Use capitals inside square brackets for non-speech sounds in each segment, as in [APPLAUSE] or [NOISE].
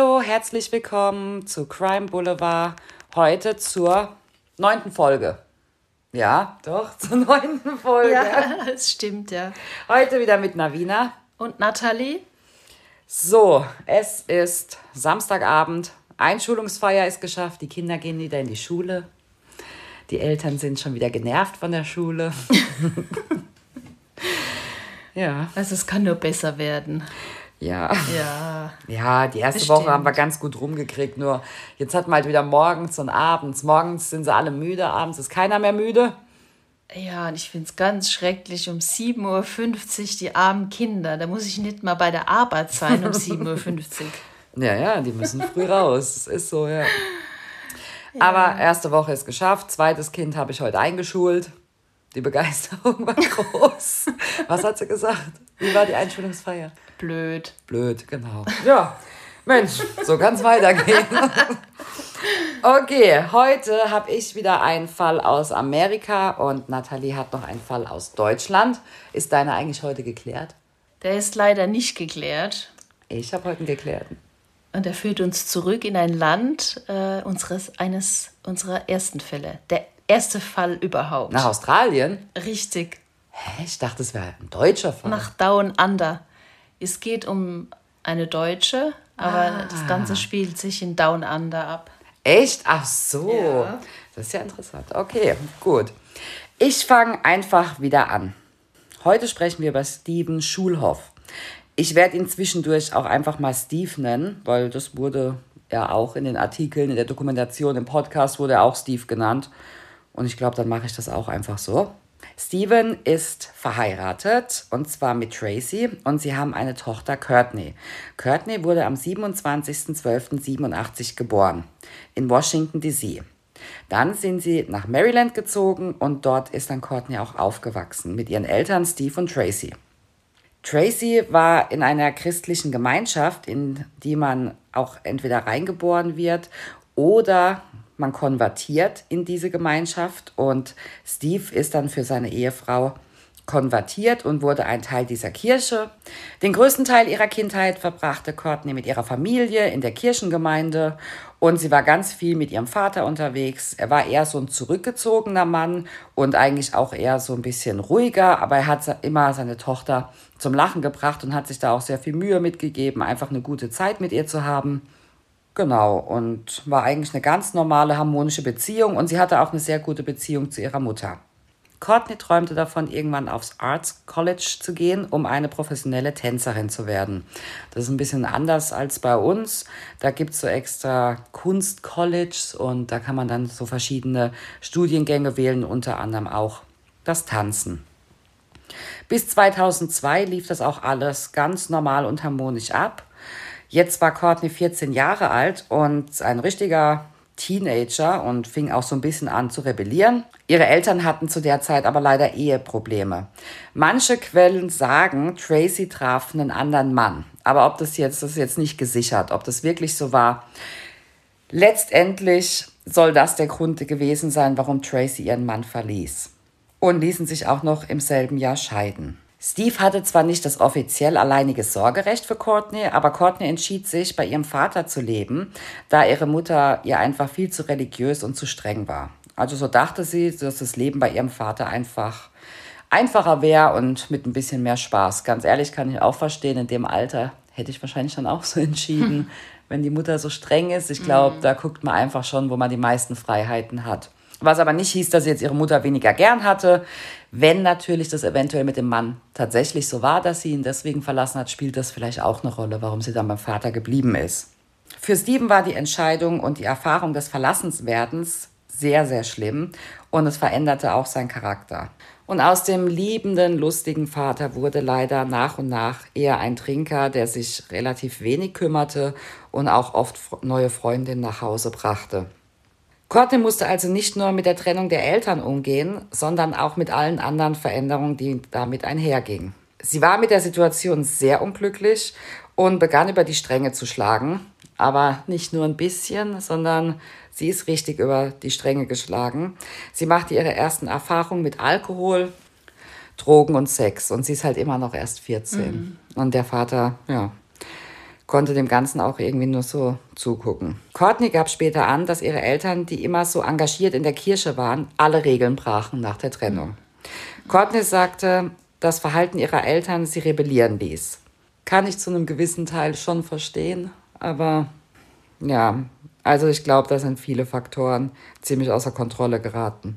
Hallo, herzlich willkommen zu Crime Boulevard. Heute zur neunten Folge. Ja, doch, [LAUGHS] zur neunten Folge. Ja, [LAUGHS] das stimmt, ja. Heute wieder mit Navina. Und Nathalie. So, es ist Samstagabend. Einschulungsfeier ist geschafft. Die Kinder gehen wieder in die Schule. Die Eltern sind schon wieder genervt von der Schule. [LAUGHS] ja. Also es kann nur besser werden. Ja. Ja. [LAUGHS] Ja, die erste Bestimmt. Woche haben wir ganz gut rumgekriegt. Nur jetzt hat man halt wieder morgens und abends. Morgens sind sie alle müde, abends ist keiner mehr müde. Ja, und ich finde es ganz schrecklich, um 7.50 Uhr die armen Kinder. Da muss ich nicht mal bei der Arbeit sein um [LAUGHS] 7.50 Uhr. ja, ja, die müssen früh [LAUGHS] raus. Das ist so, ja. ja. Aber erste Woche ist geschafft. Zweites Kind habe ich heute eingeschult. Die Begeisterung war groß. Was hat sie gesagt? Wie war die Einschulungsfeier? Blöd. Blöd, genau. [LAUGHS] Ja, Mensch, so kann es weitergehen. Okay, heute habe ich wieder einen Fall aus Amerika und Nathalie hat noch einen Fall aus Deutschland. Ist deiner eigentlich heute geklärt? Der ist leider nicht geklärt. Ich habe heute einen geklärten. Und er führt uns zurück in ein Land äh, unseres, eines unserer ersten Fälle. Der erste Fall überhaupt. Nach Australien? Richtig. Hä? Ich dachte, es wäre ein deutscher Fall. Nach Down Under. Es geht um eine Deutsche, aber ah. das Ganze spielt sich in Down Under ab. Echt? Ach so. Ja. Das ist ja interessant. Okay, gut. Ich fange einfach wieder an. Heute sprechen wir über Steven Schulhoff. Ich werde ihn zwischendurch auch einfach mal Steve nennen, weil das wurde ja auch in den Artikeln, in der Dokumentation, im Podcast wurde er auch Steve genannt. Und ich glaube, dann mache ich das auch einfach so. Steven ist verheiratet und zwar mit Tracy und sie haben eine Tochter Courtney. Courtney wurde am 27.12.87 geboren in Washington DC. Dann sind sie nach Maryland gezogen und dort ist dann Courtney auch aufgewachsen mit ihren Eltern Steve und Tracy. Tracy war in einer christlichen Gemeinschaft, in die man auch entweder reingeboren wird oder man konvertiert in diese Gemeinschaft und Steve ist dann für seine Ehefrau konvertiert und wurde ein Teil dieser Kirche. Den größten Teil ihrer Kindheit verbrachte Courtney mit ihrer Familie in der Kirchengemeinde und sie war ganz viel mit ihrem Vater unterwegs. Er war eher so ein zurückgezogener Mann und eigentlich auch eher so ein bisschen ruhiger, aber er hat immer seine Tochter zum Lachen gebracht und hat sich da auch sehr viel Mühe mitgegeben, einfach eine gute Zeit mit ihr zu haben. Genau, und war eigentlich eine ganz normale, harmonische Beziehung und sie hatte auch eine sehr gute Beziehung zu ihrer Mutter. Courtney träumte davon, irgendwann aufs Arts College zu gehen, um eine professionelle Tänzerin zu werden. Das ist ein bisschen anders als bei uns. Da gibt es so extra Kunstcolleges und da kann man dann so verschiedene Studiengänge wählen, unter anderem auch das Tanzen. Bis 2002 lief das auch alles ganz normal und harmonisch ab. Jetzt war Courtney 14 Jahre alt und ein richtiger Teenager und fing auch so ein bisschen an zu rebellieren. Ihre Eltern hatten zu der Zeit aber leider Eheprobleme. Manche Quellen sagen, Tracy traf einen anderen Mann. Aber ob das jetzt, das ist jetzt nicht gesichert, ob das wirklich so war. Letztendlich soll das der Grund gewesen sein, warum Tracy ihren Mann verließ. Und ließen sich auch noch im selben Jahr scheiden. Steve hatte zwar nicht das offiziell alleinige Sorgerecht für Courtney, aber Courtney entschied sich, bei ihrem Vater zu leben, da ihre Mutter ihr einfach viel zu religiös und zu streng war. Also so dachte sie, dass das Leben bei ihrem Vater einfach einfacher wäre und mit ein bisschen mehr Spaß. Ganz ehrlich kann ich auch verstehen, in dem Alter hätte ich wahrscheinlich dann auch so entschieden, hm. [LAUGHS] wenn die Mutter so streng ist. Ich glaube, mhm. da guckt man einfach schon, wo man die meisten Freiheiten hat. Was aber nicht hieß, dass sie jetzt ihre Mutter weniger gern hatte. Wenn natürlich das eventuell mit dem Mann tatsächlich so war, dass sie ihn deswegen verlassen hat, spielt das vielleicht auch eine Rolle, warum sie dann beim Vater geblieben ist. Für Steven war die Entscheidung und die Erfahrung des Verlassenswerdens sehr, sehr schlimm und es veränderte auch seinen Charakter. Und aus dem liebenden, lustigen Vater wurde leider nach und nach eher ein Trinker, der sich relativ wenig kümmerte und auch oft neue Freundinnen nach Hause brachte. Courtney musste also nicht nur mit der Trennung der Eltern umgehen, sondern auch mit allen anderen Veränderungen, die damit einhergingen. Sie war mit der Situation sehr unglücklich und begann über die Stränge zu schlagen. Aber nicht nur ein bisschen, sondern sie ist richtig über die Stränge geschlagen. Sie machte ihre ersten Erfahrungen mit Alkohol, Drogen und Sex. Und sie ist halt immer noch erst 14. Mhm. Und der Vater, ja, konnte dem Ganzen auch irgendwie nur so zugucken. Courtney gab später an, dass ihre Eltern, die immer so engagiert in der Kirche waren, alle Regeln brachen nach der Trennung. Courtney sagte, das Verhalten ihrer Eltern sie rebellieren ließ. Kann ich zu einem gewissen Teil schon verstehen, aber ja, also ich glaube, da sind viele Faktoren ziemlich außer Kontrolle geraten.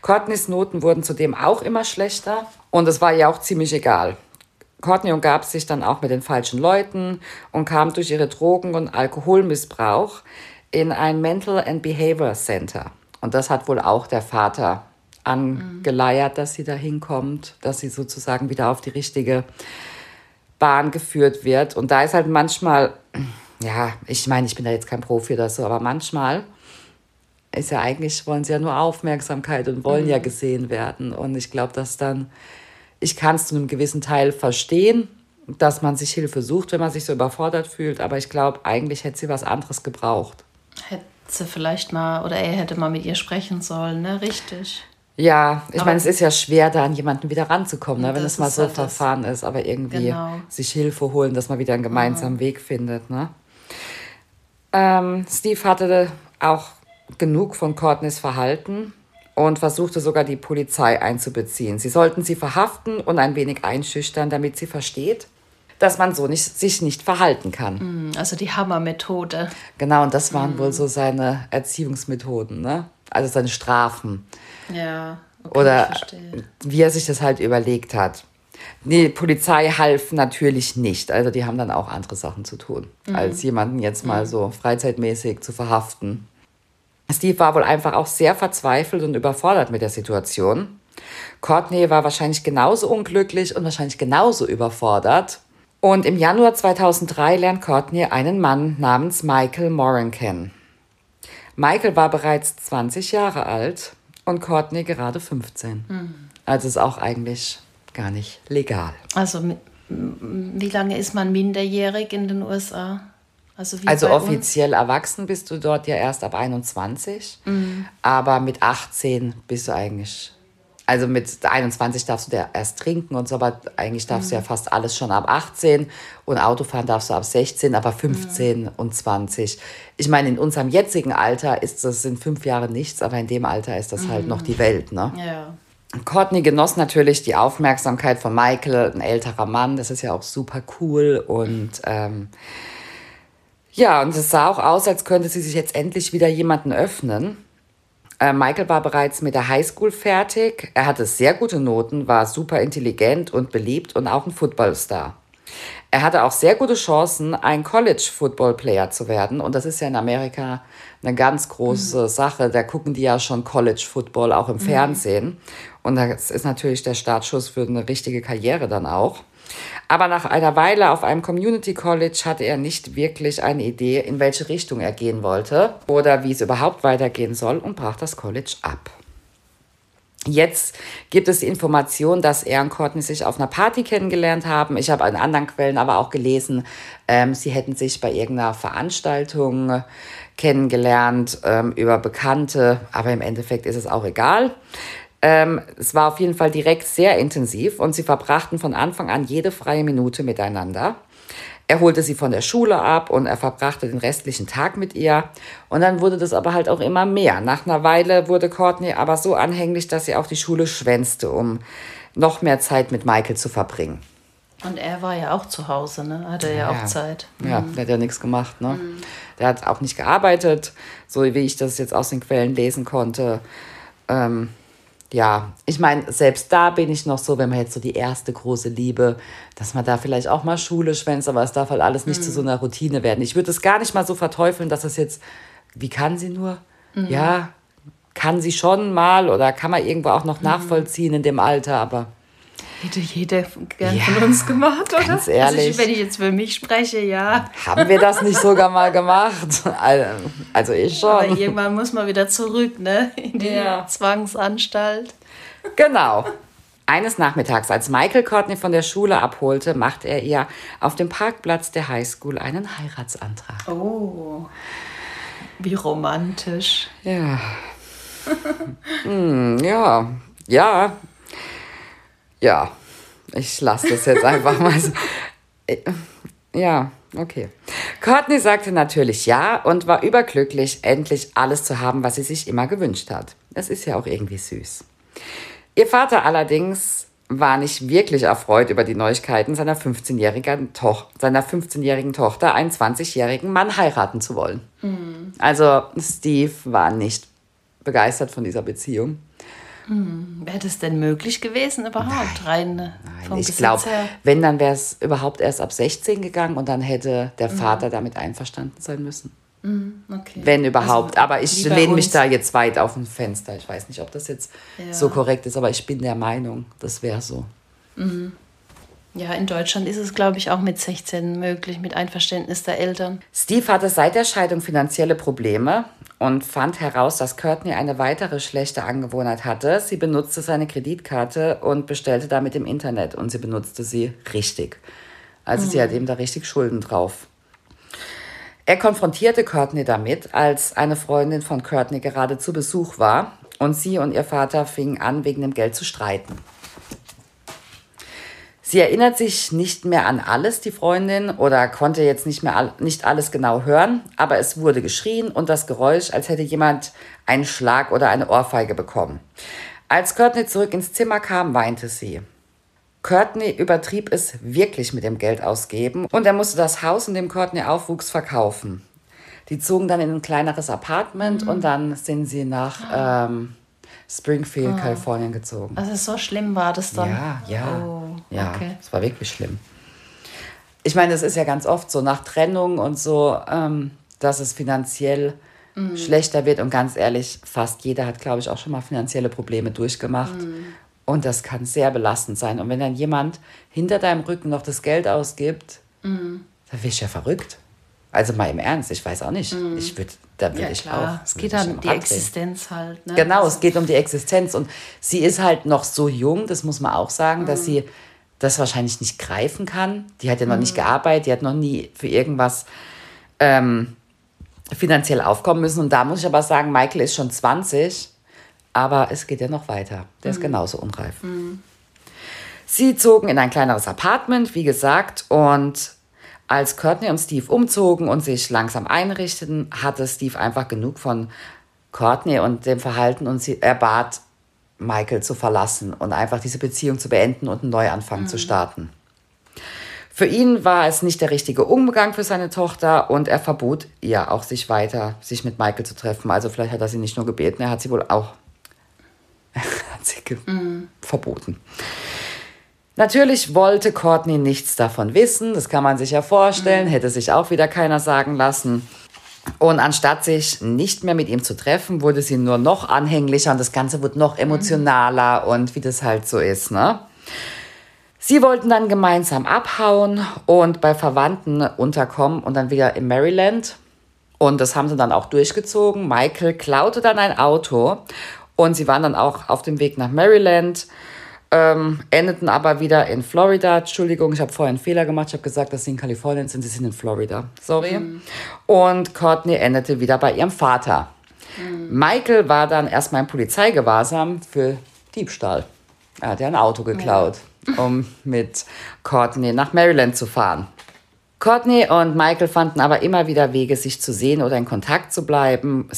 Courtneys Noten wurden zudem auch immer schlechter und es war ihr auch ziemlich egal. Courtney umgab sich dann auch mit den falschen Leuten und kam durch ihre Drogen- und Alkoholmissbrauch in ein Mental and Behavior Center. Und das hat wohl auch der Vater angeleiert, dass sie da hinkommt, dass sie sozusagen wieder auf die richtige Bahn geführt wird. Und da ist halt manchmal, ja, ich meine, ich bin da jetzt kein Profi oder so, aber manchmal ist ja eigentlich, wollen sie ja nur Aufmerksamkeit und wollen mhm. ja gesehen werden. Und ich glaube, dass dann, ich kann es zu einem gewissen Teil verstehen, dass man sich Hilfe sucht, wenn man sich so überfordert fühlt. Aber ich glaube, eigentlich hätte sie was anderes gebraucht. Hätte sie vielleicht mal, oder er hätte mal mit ihr sprechen sollen, ne? Richtig. Ja, ich meine, es ist ja schwer, da an jemanden wieder ranzukommen, ne, wenn es mal so halt verfahren ist, aber irgendwie genau. sich Hilfe holen, dass man wieder einen gemeinsamen mhm. Weg findet. Ne? Ähm, Steve hatte auch genug von Courtneys Verhalten und versuchte sogar die Polizei einzubeziehen. Sie sollten sie verhaften und ein wenig einschüchtern, damit sie versteht, dass man so nicht, sich nicht verhalten kann. Mm, also die Hammermethode. Genau, und das waren mm. wohl so seine Erziehungsmethoden, ne? also seine Strafen. Ja. Okay, Oder wie er sich das halt überlegt hat. Die Polizei half natürlich nicht. Also die haben dann auch andere Sachen zu tun, mhm. als jemanden jetzt mal mhm. so freizeitmäßig zu verhaften. Steve war wohl einfach auch sehr verzweifelt und überfordert mit der Situation. Courtney war wahrscheinlich genauso unglücklich und wahrscheinlich genauso überfordert. Und im Januar 2003 lernt Courtney einen Mann namens Michael Moran kennen. Michael war bereits 20 Jahre alt und Courtney gerade 15. Mhm. Also ist auch eigentlich gar nicht legal. Also wie lange ist man minderjährig in den USA? Also, also offiziell uns? erwachsen bist du dort ja erst ab 21, mhm. aber mit 18 bist du eigentlich also mit 21 darfst du ja erst trinken und so, aber eigentlich darfst mhm. du ja mhm. fast alles schon ab 18 und Autofahren darfst du ab 16, aber 15 mhm. und 20. Ich meine, in unserem jetzigen Alter ist das in fünf Jahren nichts, aber in dem Alter ist das mhm. halt noch die Welt, ne? Ja. Courtney genoss natürlich die Aufmerksamkeit von Michael, ein älterer Mann, das ist ja auch super cool und ähm, ja, und es sah auch aus, als könnte sie sich jetzt endlich wieder jemanden öffnen. Äh, Michael war bereits mit der Highschool fertig. Er hatte sehr gute Noten, war super intelligent und beliebt und auch ein Footballstar. Er hatte auch sehr gute Chancen, ein College-Football-Player zu werden. Und das ist ja in Amerika eine ganz große mhm. Sache. Da gucken die ja schon College-Football auch im mhm. Fernsehen. Und das ist natürlich der Startschuss für eine richtige Karriere dann auch. Aber nach einer Weile auf einem Community College hatte er nicht wirklich eine Idee, in welche Richtung er gehen wollte oder wie es überhaupt weitergehen soll und brach das College ab. Jetzt gibt es die Information, dass er und Courtney sich auf einer Party kennengelernt haben. Ich habe in anderen Quellen aber auch gelesen, ähm, sie hätten sich bei irgendeiner Veranstaltung kennengelernt ähm, über Bekannte, aber im Endeffekt ist es auch egal. Ähm, es war auf jeden Fall direkt sehr intensiv und sie verbrachten von Anfang an jede freie Minute miteinander. Er holte sie von der Schule ab und er verbrachte den restlichen Tag mit ihr. Und dann wurde das aber halt auch immer mehr. Nach einer Weile wurde Courtney aber so anhänglich, dass sie auch die Schule schwänzte, um noch mehr Zeit mit Michael zu verbringen. Und er war ja auch zu Hause, ne? Hatte ja, ja auch Zeit. Ja, mhm. der hat ja nichts gemacht, ne? Mhm. Der hat auch nicht gearbeitet, so wie ich das jetzt aus den Quellen lesen konnte. Ähm, ja, ich meine, selbst da bin ich noch so, wenn man jetzt so die erste große Liebe, dass man da vielleicht auch mal Schule schwänzt, aber es darf halt alles nicht mhm. zu so einer Routine werden. Ich würde es gar nicht mal so verteufeln, dass es jetzt, wie kann sie nur? Mhm. Ja, kann sie schon mal oder kann man irgendwo auch noch mhm. nachvollziehen in dem Alter, aber Hätte jeder gern ja, von uns gemacht, oder? Ganz ehrlich. Also ich, wenn ich jetzt für mich spreche, ja. Haben wir das nicht sogar mal gemacht? Also ich schon. Aber irgendwann muss man wieder zurück, ne? In die ja. Zwangsanstalt. Genau. Eines Nachmittags, als Michael Courtney von der Schule abholte, machte er ihr auf dem Parkplatz der Highschool einen Heiratsantrag. Oh, wie romantisch. Ja. hm, ja, ja, ja, ich lasse das jetzt einfach mal so. Äh, ja, okay. Courtney sagte natürlich ja und war überglücklich, endlich alles zu haben, was sie sich immer gewünscht hat. Es ist ja auch irgendwie süß. Ihr Vater allerdings war nicht wirklich erfreut über die Neuigkeiten seiner 15-jährigen Toch 15 Tochter, einen 20-jährigen Mann heiraten zu wollen. Mhm. Also Steve war nicht begeistert von dieser Beziehung. Hm, wäre das denn möglich gewesen überhaupt? Nein, Rein nein. ich glaube, wenn, dann wäre es überhaupt erst ab 16 gegangen und dann hätte der mhm. Vater damit einverstanden sein müssen. Mhm, okay. Wenn überhaupt. Also, aber ich lehne mich da jetzt weit auf ein Fenster. Ich weiß nicht, ob das jetzt ja. so korrekt ist, aber ich bin der Meinung, das wäre so. Mhm. Ja, in Deutschland ist es, glaube ich, auch mit 16 möglich, mit Einverständnis der Eltern. Steve hatte seit der Scheidung finanzielle Probleme und fand heraus, dass Courtney eine weitere schlechte Angewohnheit hatte. Sie benutzte seine Kreditkarte und bestellte damit im Internet und sie benutzte sie richtig. Also mhm. sie hat eben da richtig Schulden drauf. Er konfrontierte Courtney damit, als eine Freundin von Courtney gerade zu Besuch war und sie und ihr Vater fingen an, wegen dem Geld zu streiten. Sie erinnert sich nicht mehr an alles, die Freundin, oder konnte jetzt nicht mehr all, nicht alles genau hören, aber es wurde geschrien und das Geräusch, als hätte jemand einen Schlag oder eine Ohrfeige bekommen. Als Courtney zurück ins Zimmer kam, weinte sie. Courtney übertrieb es wirklich mit dem Geld ausgeben und er musste das Haus, in dem Courtney aufwuchs, verkaufen. Die zogen dann in ein kleineres Apartment mhm. und dann sind sie nach ähm, Springfield, oh. Kalifornien gezogen. Also so schlimm war das dann? Ja, ja. Oh, ja, okay. es war wirklich schlimm. Ich meine, es ist ja ganz oft so nach Trennung und so, ähm, dass es finanziell mhm. schlechter wird. Und ganz ehrlich, fast jeder hat, glaube ich, auch schon mal finanzielle Probleme durchgemacht. Mhm. Und das kann sehr belastend sein. Und wenn dann jemand hinter deinem Rücken noch das Geld ausgibt, mhm. dann wirst du ja verrückt. Also mal im Ernst, ich weiß auch nicht. Mhm. Ich würde, da würde ja, ich klar. auch. Es geht um die Existenz halt. Ne? Genau, also. es geht um die Existenz. Und sie ist halt noch so jung, das muss man auch sagen, mhm. dass sie das wahrscheinlich nicht greifen kann. Die hat ja noch mhm. nicht gearbeitet, die hat noch nie für irgendwas ähm, finanziell aufkommen müssen. Und da muss ich aber sagen, Michael ist schon 20, aber es geht ja noch weiter. Der ist mhm. genauso unreif. Mhm. Sie zogen in ein kleineres Apartment, wie gesagt, und als Courtney und Steve umzogen und sich langsam einrichteten, hatte Steve einfach genug von Courtney und dem Verhalten und sie, er bat Michael zu verlassen und einfach diese Beziehung zu beenden und einen Neuanfang mhm. zu starten. Für ihn war es nicht der richtige Umgang für seine Tochter und er verbot ihr auch, sich weiter, sich mit Michael zu treffen. Also vielleicht hat er sie nicht nur gebeten, er hat sie wohl auch [LAUGHS] hat sie mhm. verboten. Natürlich wollte Courtney nichts davon wissen, das kann man sich ja vorstellen, mhm. hätte sich auch wieder keiner sagen lassen. Und anstatt sich nicht mehr mit ihm zu treffen, wurde sie nur noch anhänglicher und das Ganze wurde noch emotionaler mhm. und wie das halt so ist, ne? Sie wollten dann gemeinsam abhauen und bei Verwandten unterkommen und dann wieder in Maryland. Und das haben sie dann auch durchgezogen. Michael klaute dann ein Auto und sie waren dann auch auf dem Weg nach Maryland ähm, endeten aber wieder in Florida. Entschuldigung, ich habe vorher einen Fehler gemacht. Ich habe gesagt, dass sie in Kalifornien sind. Sie sind in Florida. Sorry. Mhm. Und Courtney endete wieder bei ihrem Vater. Mhm. Michael war dann erstmal im Polizeigewahrsam für Diebstahl. Er hat ja ein Auto geklaut, ja. um mit Courtney nach Maryland zu fahren. Courtney und Michael fanden aber immer wieder Wege, sich zu sehen oder in Kontakt zu bleiben.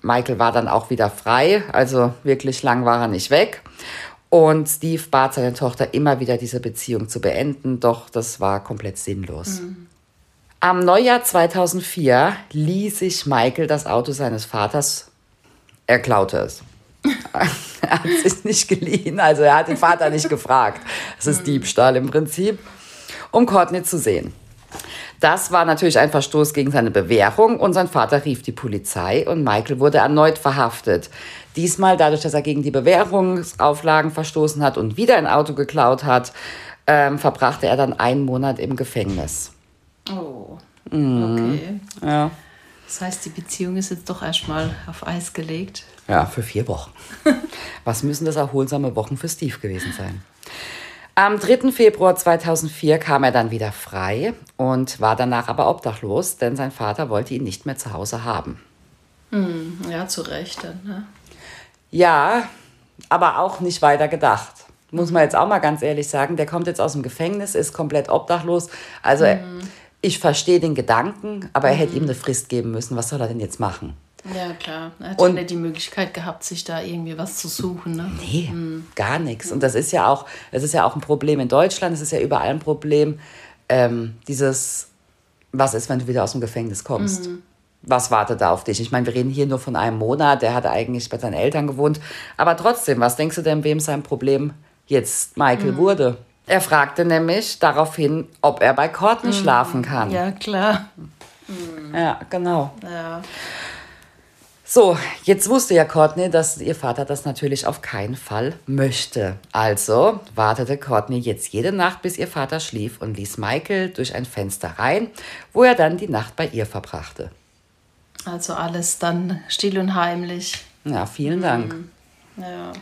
Michael war dann auch wieder frei, also wirklich lang war er nicht weg. Und Steve bat seine Tochter immer wieder, diese Beziehung zu beenden, doch das war komplett sinnlos. Mhm. Am Neujahr 2004 ließ sich Michael das Auto seines Vaters, er klaute es. [LAUGHS] er hat es sich nicht geliehen, also er hat den Vater nicht [LAUGHS] gefragt. Das ist mhm. Diebstahl im Prinzip, um Courtney zu sehen. Das war natürlich ein Verstoß gegen seine Bewährung und sein Vater rief die Polizei und Michael wurde erneut verhaftet. Diesmal dadurch, dass er gegen die Bewährungsauflagen verstoßen hat und wieder ein Auto geklaut hat, ähm, verbrachte er dann einen Monat im Gefängnis. Oh, mhm. okay. Ja. Das heißt, die Beziehung ist jetzt doch erstmal auf Eis gelegt. Ja, für vier Wochen. [LAUGHS] Was müssen das erholsame Wochen für Steve gewesen sein? Am 3. Februar 2004 kam er dann wieder frei und war danach aber obdachlos, denn sein Vater wollte ihn nicht mehr zu Hause haben. Hm, ja, zu Recht. Dann, ne? Ja, aber auch nicht weiter gedacht. Muss man jetzt auch mal ganz ehrlich sagen. Der kommt jetzt aus dem Gefängnis, ist komplett obdachlos. Also mhm. ich verstehe den Gedanken, aber er hätte ihm eine Frist geben müssen. Was soll er denn jetzt machen? Ja, klar. Er hat und, ja nicht die Möglichkeit gehabt, sich da irgendwie was zu suchen. Ne? Nee, mhm. gar nichts. Und das ist ja auch, das ist ja auch ein Problem in Deutschland, es ist ja überall ein Problem, ähm, dieses, was ist, wenn du wieder aus dem Gefängnis kommst? Mhm. Was wartet da auf dich? Ich meine, wir reden hier nur von einem Monat, der hat eigentlich bei seinen Eltern gewohnt. Aber trotzdem, was denkst du denn, wem sein Problem jetzt Michael mhm. wurde? Er fragte nämlich daraufhin, ob er bei Courtney mhm. schlafen kann. Ja, klar. Ja, genau. Ja. So, jetzt wusste ja Courtney, dass ihr Vater das natürlich auf keinen Fall möchte. Also wartete Courtney jetzt jede Nacht, bis ihr Vater schlief und ließ Michael durch ein Fenster rein, wo er dann die Nacht bei ihr verbrachte. Also alles dann still und heimlich. Ja, vielen Dank. Mhm. Ja.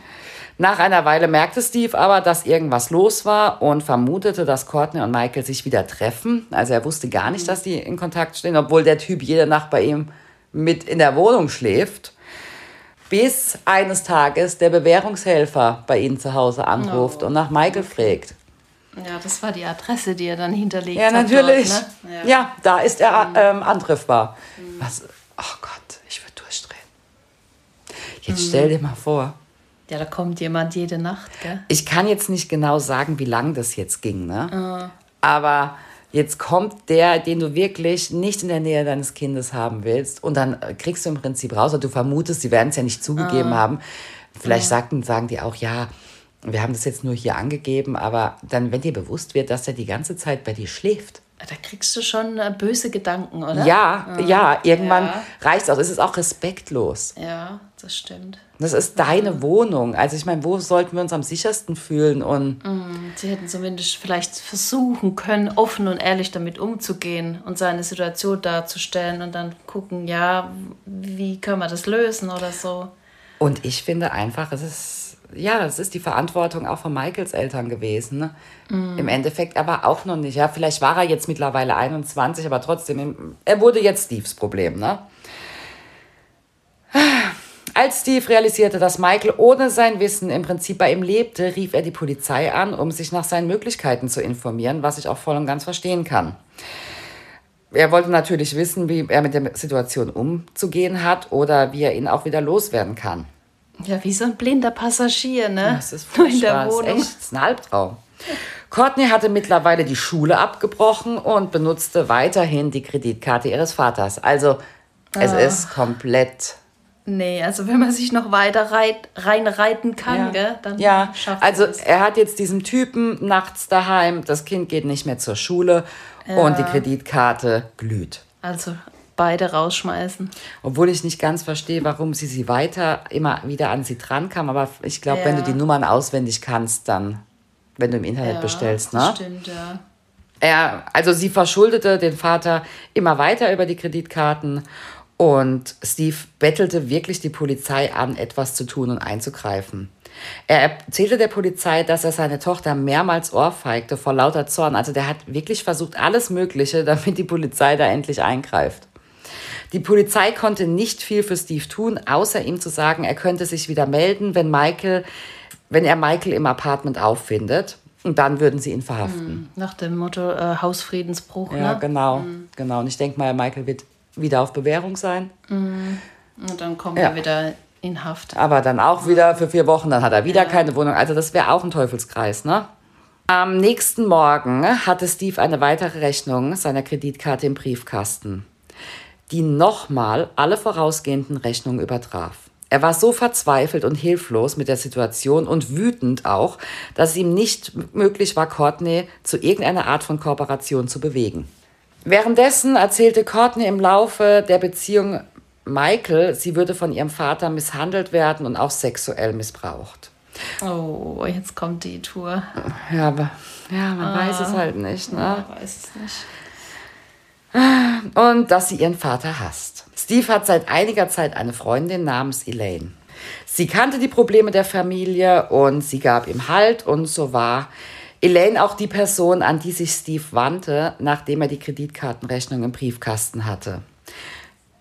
Nach einer Weile merkte Steve aber, dass irgendwas los war und vermutete, dass Courtney und Michael sich wieder treffen. Also er wusste gar nicht, mhm. dass die in Kontakt stehen, obwohl der Typ jede Nacht bei ihm mit in der Wohnung schläft, bis eines Tages der Bewährungshelfer bei ihnen zu Hause anruft oh. und nach Michael fragt. Ja, das war die Adresse, die er dann hinterlegt hat. Ja, natürlich. Dort, ne? ja. ja. da ist er mhm. ähm, antriffbar. Mhm. Was? Oh Gott, ich würde durchdrehen. Jetzt mhm. stell dir mal vor. Ja, da kommt jemand jede Nacht, gell? Ich kann jetzt nicht genau sagen, wie lang das jetzt ging, ne? Mhm. Aber Jetzt kommt der, den du wirklich nicht in der Nähe deines Kindes haben willst. Und dann äh, kriegst du im Prinzip raus, oder du vermutest, sie werden es ja nicht zugegeben ah. haben. Vielleicht sagten, sagen die auch, ja, wir haben das jetzt nur hier angegeben, aber dann, wenn dir bewusst wird, dass er die ganze Zeit bei dir schläft. Da kriegst du schon äh, böse Gedanken, oder? Ja, mhm. ja, irgendwann ja. reicht es auch. Es ist auch respektlos. Ja, das stimmt. Das ist deine mhm. Wohnung. Also ich meine, wo sollten wir uns am sichersten fühlen? Und mhm. Sie hätten zumindest vielleicht versuchen können, offen und ehrlich damit umzugehen und seine Situation darzustellen und dann gucken, ja, wie können wir das lösen oder so. Und ich finde einfach, es ist ja, das ist die Verantwortung auch von Michaels Eltern gewesen. Ne? Mm. Im Endeffekt aber auch noch nicht. Ja, vielleicht war er jetzt mittlerweile 21, aber trotzdem, er wurde jetzt Steves Problem. Ne? Als Steve realisierte, dass Michael ohne sein Wissen im Prinzip bei ihm lebte, rief er die Polizei an, um sich nach seinen Möglichkeiten zu informieren, was ich auch voll und ganz verstehen kann. Er wollte natürlich wissen, wie er mit der Situation umzugehen hat oder wie er ihn auch wieder loswerden kann. Ja, wie so ein blinder Passagier, ne? Das ist [LAUGHS] furchtbar. In der Wohnung. Das ist echt ein Albtraum. Courtney hatte mittlerweile die Schule abgebrochen und benutzte weiterhin die Kreditkarte ihres Vaters. Also es oh. ist komplett. Nee, also wenn man sich noch weiter reit, reinreiten kann, ja. Gell, dann ja. schafft Also es. er hat jetzt diesen Typen nachts daheim, das Kind geht nicht mehr zur Schule ja. und die Kreditkarte glüht. Also beide rausschmeißen. Obwohl ich nicht ganz verstehe, warum sie sie weiter immer wieder an sie dran kam. Aber ich glaube, ja. wenn du die Nummern auswendig kannst, dann, wenn du im Internet ja, bestellst, ne? Stimmt, ja. Er, also sie verschuldete den Vater immer weiter über die Kreditkarten und Steve bettelte wirklich die Polizei an, etwas zu tun und einzugreifen. Er erzählte der Polizei, dass er seine Tochter mehrmals ohrfeigte vor lauter Zorn. Also der hat wirklich versucht, alles Mögliche, [LAUGHS] damit die Polizei da endlich eingreift. Die Polizei konnte nicht viel für Steve tun, außer ihm zu sagen, er könnte sich wieder melden, wenn Michael, wenn er Michael im Apartment auffindet. Und dann würden sie ihn verhaften. Hm, nach dem Motto äh, Hausfriedensbruch. Ja, ne? genau, mhm. genau. Und ich denke mal, Michael wird wieder auf Bewährung sein. Mhm. Und dann kommt ja. er wieder in Haft. Aber dann auch wieder für vier Wochen, dann hat er wieder ja. keine Wohnung. Also das wäre auch ein Teufelskreis, ne? Am nächsten Morgen hatte Steve eine weitere Rechnung seiner Kreditkarte im Briefkasten die nochmal alle vorausgehenden Rechnungen übertraf. Er war so verzweifelt und hilflos mit der Situation und wütend auch, dass es ihm nicht möglich war, Courtney zu irgendeiner Art von Kooperation zu bewegen. Währenddessen erzählte Courtney im Laufe der Beziehung Michael, sie würde von ihrem Vater misshandelt werden und auch sexuell missbraucht. Oh, jetzt kommt die Tour. Ja, aber ja, man ah, weiß es halt nicht. Ne? Man weiß es nicht und dass sie ihren Vater hasst. Steve hat seit einiger Zeit eine Freundin namens Elaine. Sie kannte die Probleme der Familie und sie gab ihm Halt und so war Elaine auch die Person, an die sich Steve wandte, nachdem er die Kreditkartenrechnung im Briefkasten hatte.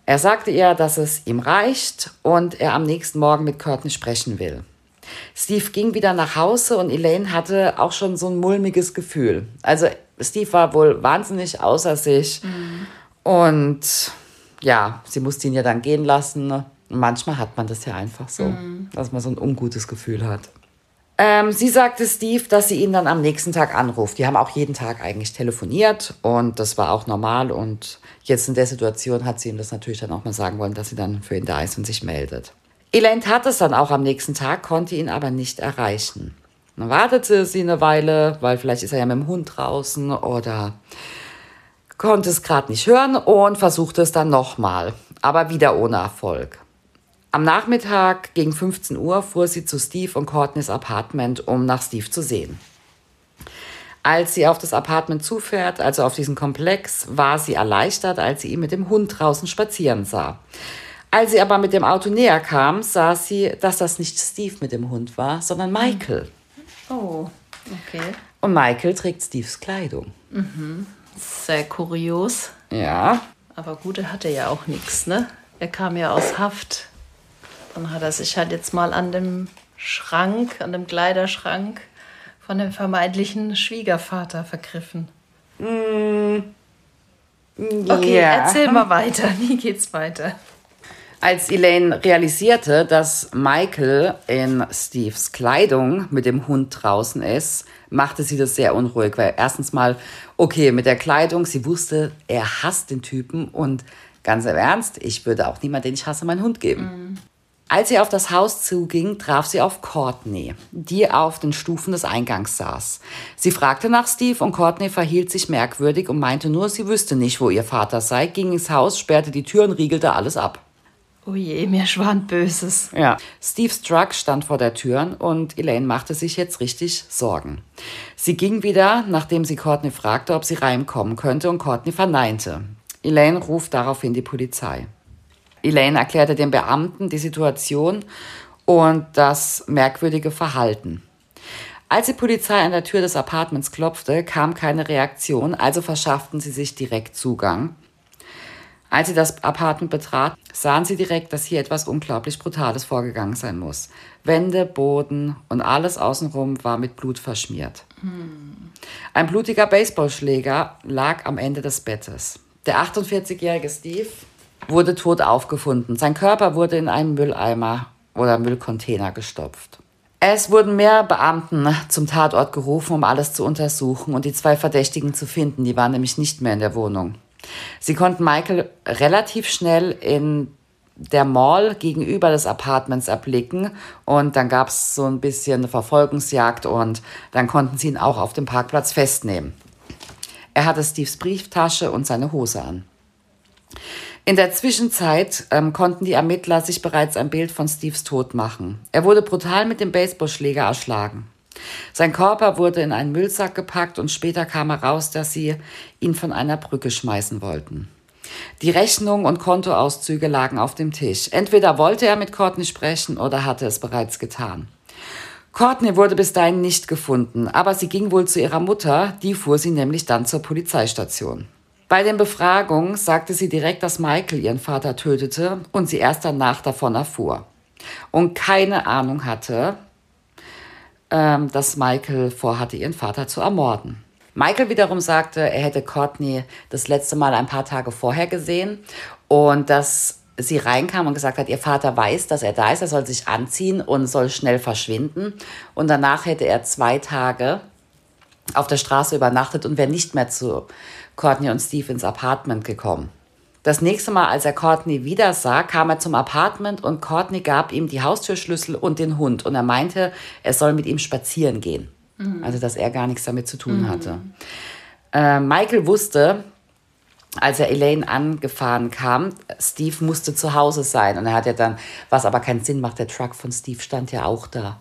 Er sagte ihr, dass es ihm reicht und er am nächsten Morgen mit Courtney sprechen will. Steve ging wieder nach Hause und Elaine hatte auch schon so ein mulmiges Gefühl. Also Steve war wohl wahnsinnig außer sich. Und ja, sie musste ihn ja dann gehen lassen. Und manchmal hat man das ja einfach so, dass man so ein ungutes Gefühl hat. Ähm, sie sagte Steve, dass sie ihn dann am nächsten Tag anruft. Die haben auch jeden Tag eigentlich telefoniert und das war auch normal. Und jetzt in der Situation hat sie ihm das natürlich dann auch mal sagen wollen, dass sie dann für ihn da ist und sich meldet. Elaine tat es dann auch am nächsten Tag, konnte ihn aber nicht erreichen. Dann wartete sie eine Weile, weil vielleicht ist er ja mit dem Hund draußen oder konnte es gerade nicht hören und versuchte es dann nochmal, aber wieder ohne Erfolg. Am Nachmittag gegen 15 Uhr fuhr sie zu Steve und Courtneys Apartment, um nach Steve zu sehen. Als sie auf das Apartment zufährt, also auf diesen Komplex, war sie erleichtert, als sie ihn mit dem Hund draußen spazieren sah. Als sie aber mit dem Auto näher kam, sah sie, dass das nicht Steve mit dem Hund war, sondern Michael. Oh, okay. Und Michael trägt Steves Kleidung. Sehr kurios. Ja, Aber gut, er hatte ja auch nichts, ne? Er kam ja aus Haft. Dann hat er sich halt jetzt mal an dem Schrank, an dem Kleiderschrank von dem vermeintlichen Schwiegervater vergriffen. Okay, Ja. erzähl mal weiter. Wie geht's weiter? Als Elaine realisierte, dass Michael in Steves Kleidung mit dem Hund draußen ist, machte sie das sehr unruhig, weil erstens mal, okay, mit der Kleidung, sie wusste, er hasst den Typen und ganz im Ernst, ich würde auch niemand, den ich hasse, meinen Hund geben. Als sie auf das Haus zuging, traf sie auf Courtney, die auf den Stufen des Eingangs saß. Sie fragte nach Steve und Courtney verhielt sich merkwürdig und meinte nur, sie wüsste nicht, wo ihr Vater sei, ging ins Haus, sperrte die Tür und riegelte alles ab. Oh je, mir schwant Böses. Ja. Steves Truck stand vor der Tür und Elaine machte sich jetzt richtig Sorgen. Sie ging wieder, nachdem sie Courtney fragte, ob sie reinkommen könnte und Courtney verneinte. Elaine ruft daraufhin die Polizei. Elaine erklärte dem Beamten die Situation und das merkwürdige Verhalten. Als die Polizei an der Tür des Apartments klopfte, kam keine Reaktion, also verschafften sie sich direkt Zugang. Als sie das Apartment betrat, sahen sie direkt, dass hier etwas unglaublich Brutales vorgegangen sein muss. Wände, Boden und alles außenrum war mit Blut verschmiert. Ein blutiger Baseballschläger lag am Ende des Bettes. Der 48-jährige Steve wurde tot aufgefunden. Sein Körper wurde in einen Mülleimer oder Müllcontainer gestopft. Es wurden mehr Beamten zum Tatort gerufen, um alles zu untersuchen und die zwei Verdächtigen zu finden. Die waren nämlich nicht mehr in der Wohnung. Sie konnten Michael relativ schnell in der Mall gegenüber des Apartments erblicken und dann gab es so ein bisschen eine Verfolgungsjagd und dann konnten sie ihn auch auf dem Parkplatz festnehmen. Er hatte Steves Brieftasche und seine Hose an. In der Zwischenzeit ähm, konnten die Ermittler sich bereits ein Bild von Steves Tod machen. Er wurde brutal mit dem Baseballschläger erschlagen. Sein Körper wurde in einen Müllsack gepackt und später kam heraus, dass sie ihn von einer Brücke schmeißen wollten. Die Rechnung und Kontoauszüge lagen auf dem Tisch. Entweder wollte er mit Courtney sprechen oder hatte es bereits getan. Courtney wurde bis dahin nicht gefunden, aber sie ging wohl zu ihrer Mutter, die fuhr sie nämlich dann zur Polizeistation. Bei den Befragungen sagte sie direkt, dass Michael ihren Vater tötete und sie erst danach davon erfuhr. Und keine Ahnung hatte, ähm, dass Michael vorhatte, ihren Vater zu ermorden. Michael wiederum sagte, er hätte Courtney das letzte Mal ein paar Tage vorher gesehen und dass sie reinkam und gesagt hat, ihr Vater weiß, dass er da ist, er soll sich anziehen und soll schnell verschwinden. Und danach hätte er zwei Tage auf der Straße übernachtet und wäre nicht mehr zu Courtney und Steve ins Apartment gekommen. Das nächste Mal, als er Courtney wieder sah, kam er zum Apartment und Courtney gab ihm die Haustürschlüssel und den Hund. Und er meinte, er soll mit ihm spazieren gehen. Also, dass er gar nichts damit zu tun hatte. Äh, Michael wusste, als er Elaine angefahren kam, Steve musste zu Hause sein. Und er hat ja dann, was aber keinen Sinn macht, der Truck von Steve stand ja auch da.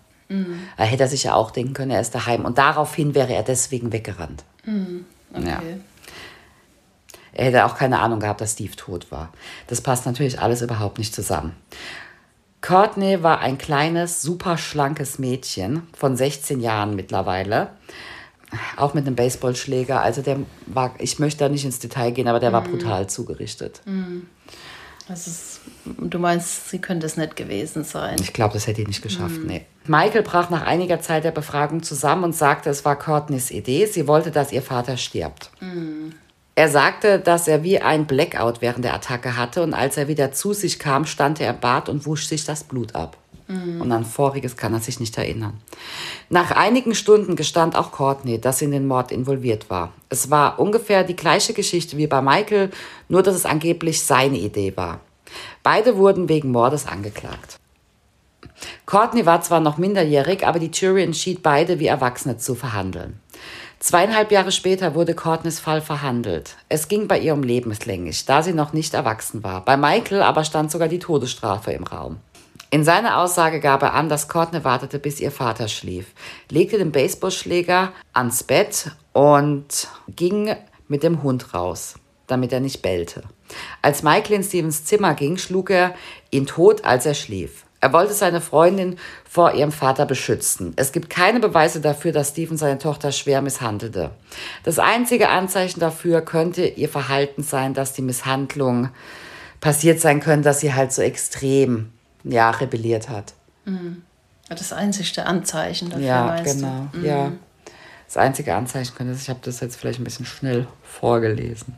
Da hätte er sich ja auch denken können, er ist daheim. Und daraufhin wäre er deswegen weggerannt. Ja. Okay. Er hätte auch keine Ahnung gehabt, dass Steve tot war. Das passt natürlich alles überhaupt nicht zusammen. Courtney war ein kleines, super schlankes Mädchen von 16 Jahren mittlerweile. Auch mit einem Baseballschläger. Also der war, ich möchte da nicht ins Detail gehen, aber der war brutal zugerichtet. Das ist, du meinst, sie könnte es nicht gewesen sein. Ich glaube, das hätte ich nicht geschafft, nee. Michael brach nach einiger Zeit der Befragung zusammen und sagte, es war Courtneys Idee. Sie wollte, dass ihr Vater stirbt. Er sagte, dass er wie ein Blackout während der Attacke hatte und als er wieder zu sich kam, stand er im Bad und wusch sich das Blut ab. Und an Voriges kann er sich nicht erinnern. Nach einigen Stunden gestand auch Courtney, dass sie in den Mord involviert war. Es war ungefähr die gleiche Geschichte wie bei Michael, nur dass es angeblich seine Idee war. Beide wurden wegen Mordes angeklagt. Courtney war zwar noch minderjährig, aber die Jury entschied beide wie Erwachsene zu verhandeln. Zweieinhalb Jahre später wurde Courtneys Fall verhandelt. Es ging bei ihr um lebenslänglich, da sie noch nicht erwachsen war. Bei Michael aber stand sogar die Todesstrafe im Raum. In seiner Aussage gab er an, dass Courtney wartete, bis ihr Vater schlief, legte den Baseballschläger ans Bett und ging mit dem Hund raus, damit er nicht bellte. Als Michael in Stevens Zimmer ging, schlug er ihn tot, als er schlief. Er wollte seine Freundin vor ihrem Vater beschützen. Es gibt keine Beweise dafür, dass Stephen seine Tochter schwer misshandelte. Das einzige Anzeichen dafür könnte ihr Verhalten sein, dass die Misshandlung passiert sein könnte, dass sie halt so extrem ja, rebelliert hat. Das einzigste Anzeichen dafür, Ja, meinst genau. du? Mhm. Ja. Das einzige Anzeichen könnte, ich habe das jetzt vielleicht ein bisschen schnell vorgelesen.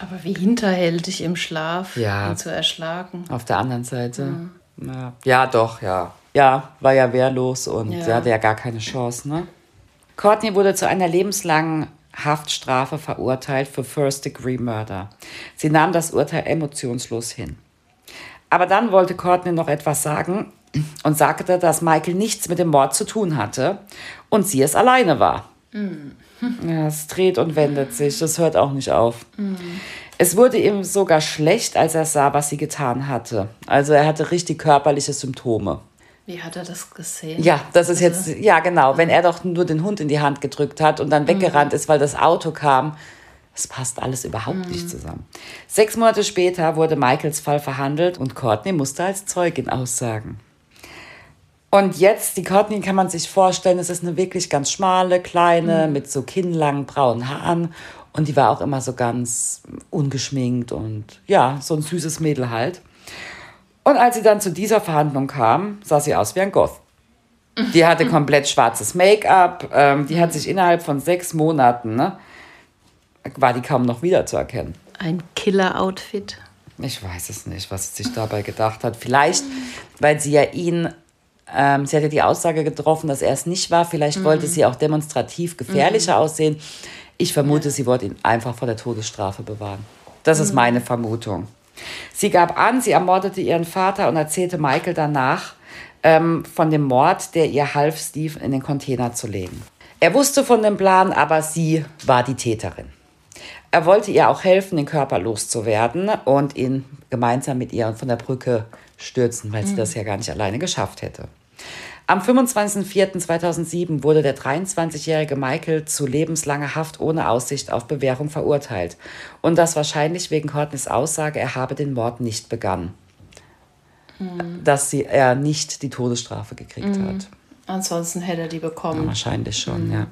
Aber wie hinterhältig im Schlaf Ja. ihn zu erschlagen. Auf der anderen Seite. Ja. ja, doch, ja. Ja, war ja wehrlos und Ja. hatte ja gar keine Chance, ne? Courtney wurde zu einer lebenslangen Haftstrafe verurteilt für First-Degree-Murder. Sie nahm das Urteil emotionslos hin. Aber dann wollte Courtney noch etwas sagen und sagte, dass Michael nichts mit dem Mord zu tun hatte und sie es alleine war. Ja, es dreht und wendet sich, das hört auch nicht auf. Es wurde ihm sogar schlecht, als er sah, was sie getan hatte. Also er hatte richtig körperliche Symptome. Wie hat er das gesehen? Ja, das ist jetzt, ja genau, wenn er doch nur den Hund in die Hand gedrückt hat und dann weggerannt ist, weil das Auto kam. Das passt alles überhaupt nicht zusammen. Sechs Monate später wurde Michaels Fall verhandelt und Courtney musste als Zeugin aussagen. Und jetzt, die Courtney kann man sich vorstellen, es ist eine wirklich ganz schmale, kleine, mit so kinnlangen braunen Haaren. Und die war auch immer so ganz ungeschminkt und ja, so ein süßes Mädel halt. Und als sie dann zu dieser Verhandlung kam, sah sie aus wie ein Goth. Die hatte komplett schwarzes Make-up. Ähm, die hat sich innerhalb von sechs Monaten, ne, war die kaum noch wiederzuerkennen. Ein Killer-Outfit. Ich weiß es nicht, was sie sich dabei gedacht hat. Vielleicht, weil sie ja ihn, ähm, sie hat ja die Aussage getroffen, dass er es nicht war. Vielleicht wollte sie auch demonstrativ gefährlicher aussehen. Ich vermute, sie wollte ihn einfach vor der Todesstrafe bewahren. Das ist meine Vermutung. Sie gab an, sie ermordete ihren Vater und erzählte Michael danach ähm, von dem Mord, der ihr half, Steve in den Container zu legen. Er wusste von dem Plan, aber sie war die Täterin. Er wollte ihr auch helfen, den Körper loszuwerden und ihn gemeinsam mit ihr von der Brücke stürzen, weil sie das ja gar nicht alleine geschafft hätte. Am 25.04.2007 wurde der 23-jährige Michael zu lebenslanger Haft ohne Aussicht auf Bewährung verurteilt. Und das wahrscheinlich wegen Courtneys Aussage, er habe den Mord nicht begangen. Dass sie, er nicht die Todesstrafe gekriegt hat. Ansonsten hätte er die bekommen. Wahrscheinlich schon, ja.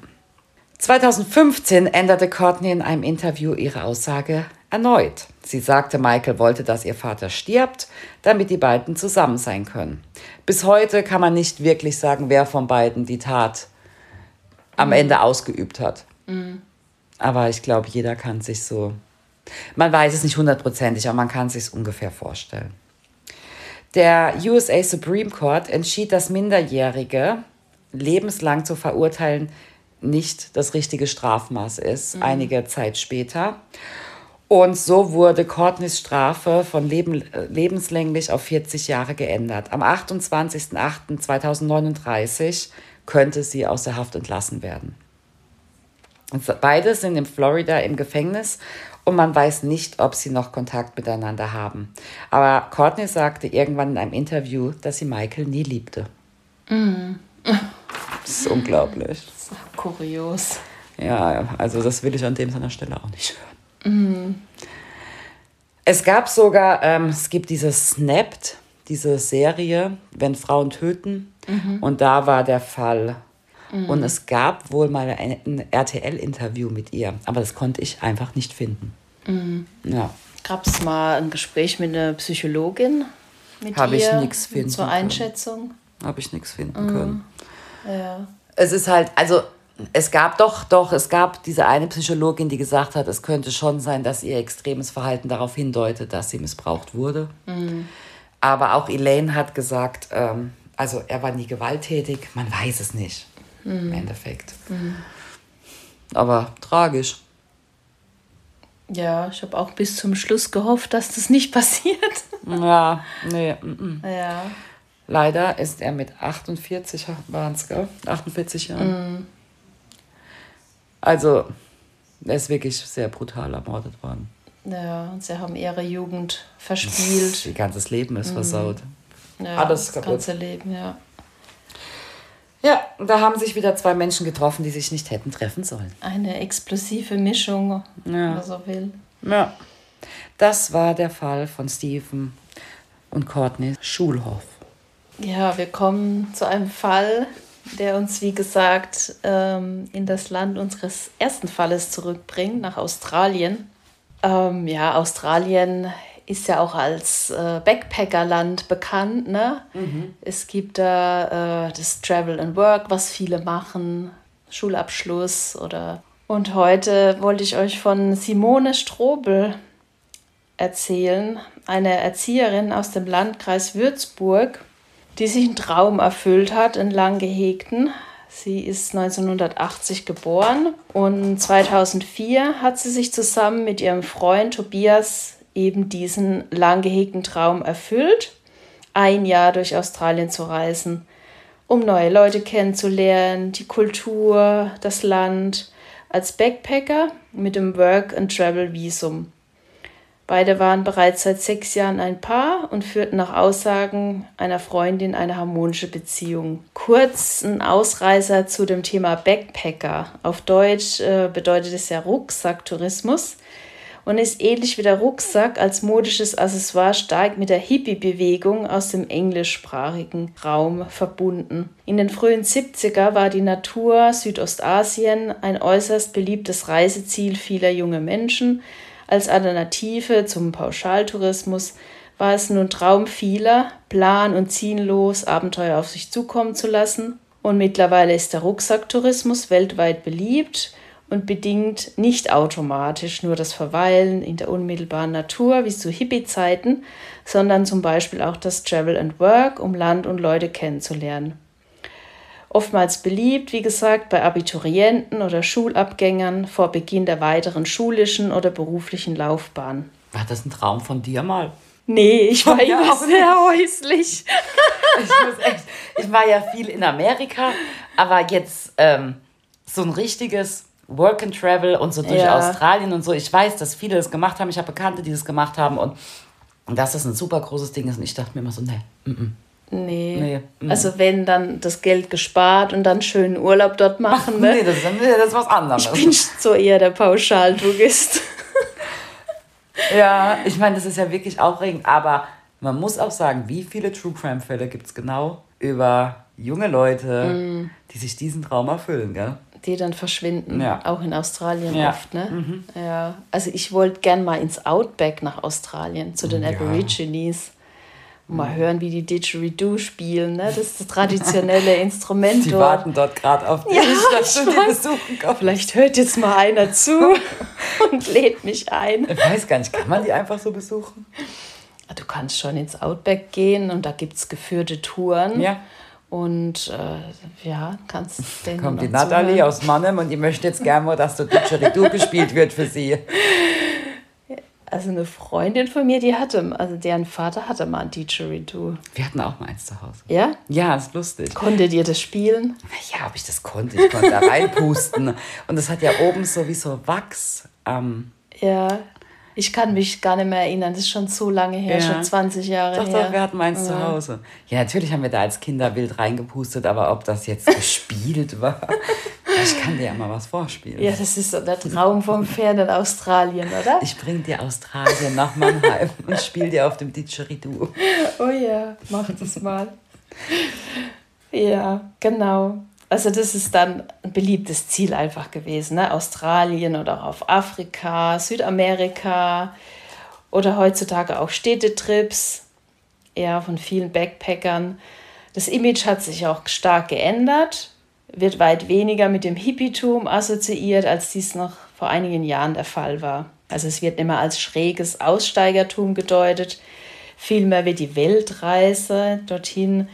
2015 änderte Courtney in einem Interview ihre Aussage erneut. Sie sagte, Michael wollte, dass ihr Vater stirbt, damit die beiden zusammen sein können. Bis heute kann man nicht wirklich sagen, wer von beiden die Tat am Ende ausgeübt hat. Aber ich glaube, jeder kann sich so. Man weiß es nicht hundertprozentig, aber man kann sich ungefähr vorstellen. Der USA Supreme Court entschied, dass Minderjährige lebenslang zu verurteilen nicht das richtige Strafmaß ist, einige Zeit später. Und so wurde Courtneys Strafe von Leben, äh, lebenslänglich auf 40 Jahre geändert. Am 28.08.2039 könnte sie aus der Haft entlassen werden. Beide sind in Florida im Gefängnis und man weiß nicht, ob sie noch Kontakt miteinander haben. Aber Courtney sagte irgendwann in einem Interview, dass sie Michael nie liebte. Das ist unglaublich. Kurios. Ja, also das will ich an dem seiner Stelle auch nicht hören. Es gab sogar, ähm, es gibt diese Snapped, diese Serie, wenn Frauen töten. Und da war der Fall. Und es gab wohl mal ein, RTL-Interview mit ihr, aber das konnte ich einfach nicht finden. Ja. Gab es mal ein Gespräch mit einer Psychologin? Mit Hab ich nix finden Zur. Einschätzung? habe ich nichts finden können. Ja. Es ist halt, also es gab doch, doch, es gab diese eine Psychologin, die gesagt hat, es könnte schon sein, dass ihr extremes Verhalten darauf hindeutet, dass sie missbraucht wurde. Aber auch Elaine hat gesagt, ähm, also er war nie gewalttätig, man weiß es nicht im Endeffekt. Aber tragisch. Ja, ich habe auch bis zum Schluss gehofft, dass das nicht [LAUGHS] passiert. Ja, nee. mm, mm. Ja. Leider ist er mit 48 waren es, gell? 48 Jahren. Also, er ist wirklich sehr brutal ermordet worden. Ja, und sie haben ihre Jugend verspielt. Ihr ganzes Leben ist versaut. Ja, Alles das kaputt. ganze Leben, ja. Ja, da haben sich wieder zwei Menschen getroffen, die sich nicht hätten treffen sollen. Eine explosive Mischung, wenn Ja. man so will. Ja. Das war der Fall von Stephen und Courtney Schulhoff. Ja, wir kommen zu einem Fall, der uns, wie gesagt, ähm, in das Land unseres ersten Falles zurückbringt, nach Australien. Ähm, ja, Australien ist ja auch als äh, Backpackerland bekannt. Ne? Es gibt da äh, das Travel and Work, was viele machen, Schulabschluss oder. Und heute wollte ich euch von Simone Strobel erzählen, eine Erzieherin aus dem Landkreis Würzburg, die sich einen Traum erfüllt hat, einen lang gehegten. Sie ist 1980 geboren und 2004 hat sie sich zusammen mit ihrem Freund Tobias eben diesen lang gehegten Traum erfüllt, ein Jahr durch Australien zu reisen, um neue Leute kennenzulernen, die Kultur, das Land, als Backpacker mit dem Work-and-Travel-Visum. Beide waren bereits seit sechs Jahren ein Paar und führten nach Aussagen einer Freundin eine harmonische Beziehung. Kurz ein Ausreißer zu dem Thema Backpacker. Auf Deutsch äh, bedeutet es ja Rucksacktourismus und ist ähnlich wie der Rucksack als modisches Accessoire stark mit der Hippie-Bewegung aus dem englischsprachigen Raum verbunden. In den frühen 70er war die Natur Südostasien ein äußerst beliebtes Reiseziel vieler junger Menschen. Als Alternative zum Pauschaltourismus war es nun Traum vieler, plan- und ziellos Abenteuer auf sich zukommen zu lassen. Und mittlerweile ist der Rucksacktourismus weltweit beliebt und bedingt nicht automatisch nur das Verweilen in der unmittelbaren Natur wie zu Hippie-Zeiten, sondern zum Beispiel auch das Travel and Work, um Land und Leute kennenzulernen. Oftmals beliebt, wie gesagt, bei Abiturienten oder Schulabgängern vor Beginn der weiteren schulischen oder beruflichen Laufbahn. War das ein Traum von dir mal? Nee, ich war Ja, immer auch sehr häuslich. [LAUGHS] Ich, echt, ich war ja viel in Amerika, aber jetzt ähm, so ein richtiges Work and Travel und so durch Ja. Australien und so. Ich weiß, dass viele das gemacht haben. Ich habe Bekannte, die das gemacht haben und, und dass das ein super großes Ding ist. Und ich dachte mir immer so, nee, mm. Nee. Nee. Also wenn dann das Geld gespart und dann schönen Urlaub dort machen, [LAUGHS] ne? nee, das ist, das ist was anderes. Ich bin so eher der Pauschaltourist. [LAUGHS] Ja, ich meine, das ist ja wirklich aufregend, aber man muss auch sagen, wie viele True Crime Fälle gibt es genau über junge Leute, Mm. die sich diesen Traum erfüllen, gell? Die dann verschwinden, Ja. auch in Australien Ja. Mhm. oft, ne? Ja. Also ich wollte gern mal ins Outback nach Australien, zu den Ja. Aborigines. Und mal hören, wie die Didgeridoo spielen, ne? Das ist das traditionelle [LAUGHS] Instrument Die warten dort gerade auf dich, Ja, dass du die besuchen kommst. Vielleicht hört jetzt mal einer zu [LAUGHS] und lädt mich ein. Ich weiß gar nicht, kann man die einfach so besuchen? Du kannst schon ins Outback gehen und da gibt es geführte Touren. Ja. Und äh, ja, kannst denen Kommt die Natalie zuhören. aus Mannem und die möchte jetzt gerne mal, dass so Didgeridoo gespielt wird für sie. [LAUGHS] Also eine Freundin von mir, die hatte, also deren Vater hatte mal ein Didgeridoo. Wir hatten auch mal eins zu Hause. Ja? Ja, ist lustig. Konntet ihr das spielen? Ja, ob ich das konnte. Ich konnte da reinpusten. Und das hat ja oben sowieso Wachs. Ähm, Ja. Ich kann mich gar nicht mehr erinnern. Das ist schon so lange her, Ja. schon 20 Jahre doch, her. doch, wir hatten meins zu Hause. Ja, natürlich haben wir da als Kinder wild reingepustet, aber ob das jetzt [LAUGHS] gespielt war, ich kann dir ja mal was vorspielen. Ja, das ist so der Traum vom fernen Australien, oder? Ich bring dir Australien nach Mannheim [LAUGHS] und spiel dir auf dem Didgeridoo. Oh ja, mach das mal. ja, genau. Also das ist dann ein beliebtes Ziel einfach gewesen. Ne? Australien oder auch Afrika, Südamerika oder heutzutage auch Städtetrips, ja, von vielen Backpackern. Das Image hat sich auch stark geändert, wird weit weniger mit dem Hippietum assoziiert, als dies noch vor einigen Jahren der Fall war. Also es wird immer als schräges Aussteigertum gedeutet. Vielmehr wird die Weltreise dorthin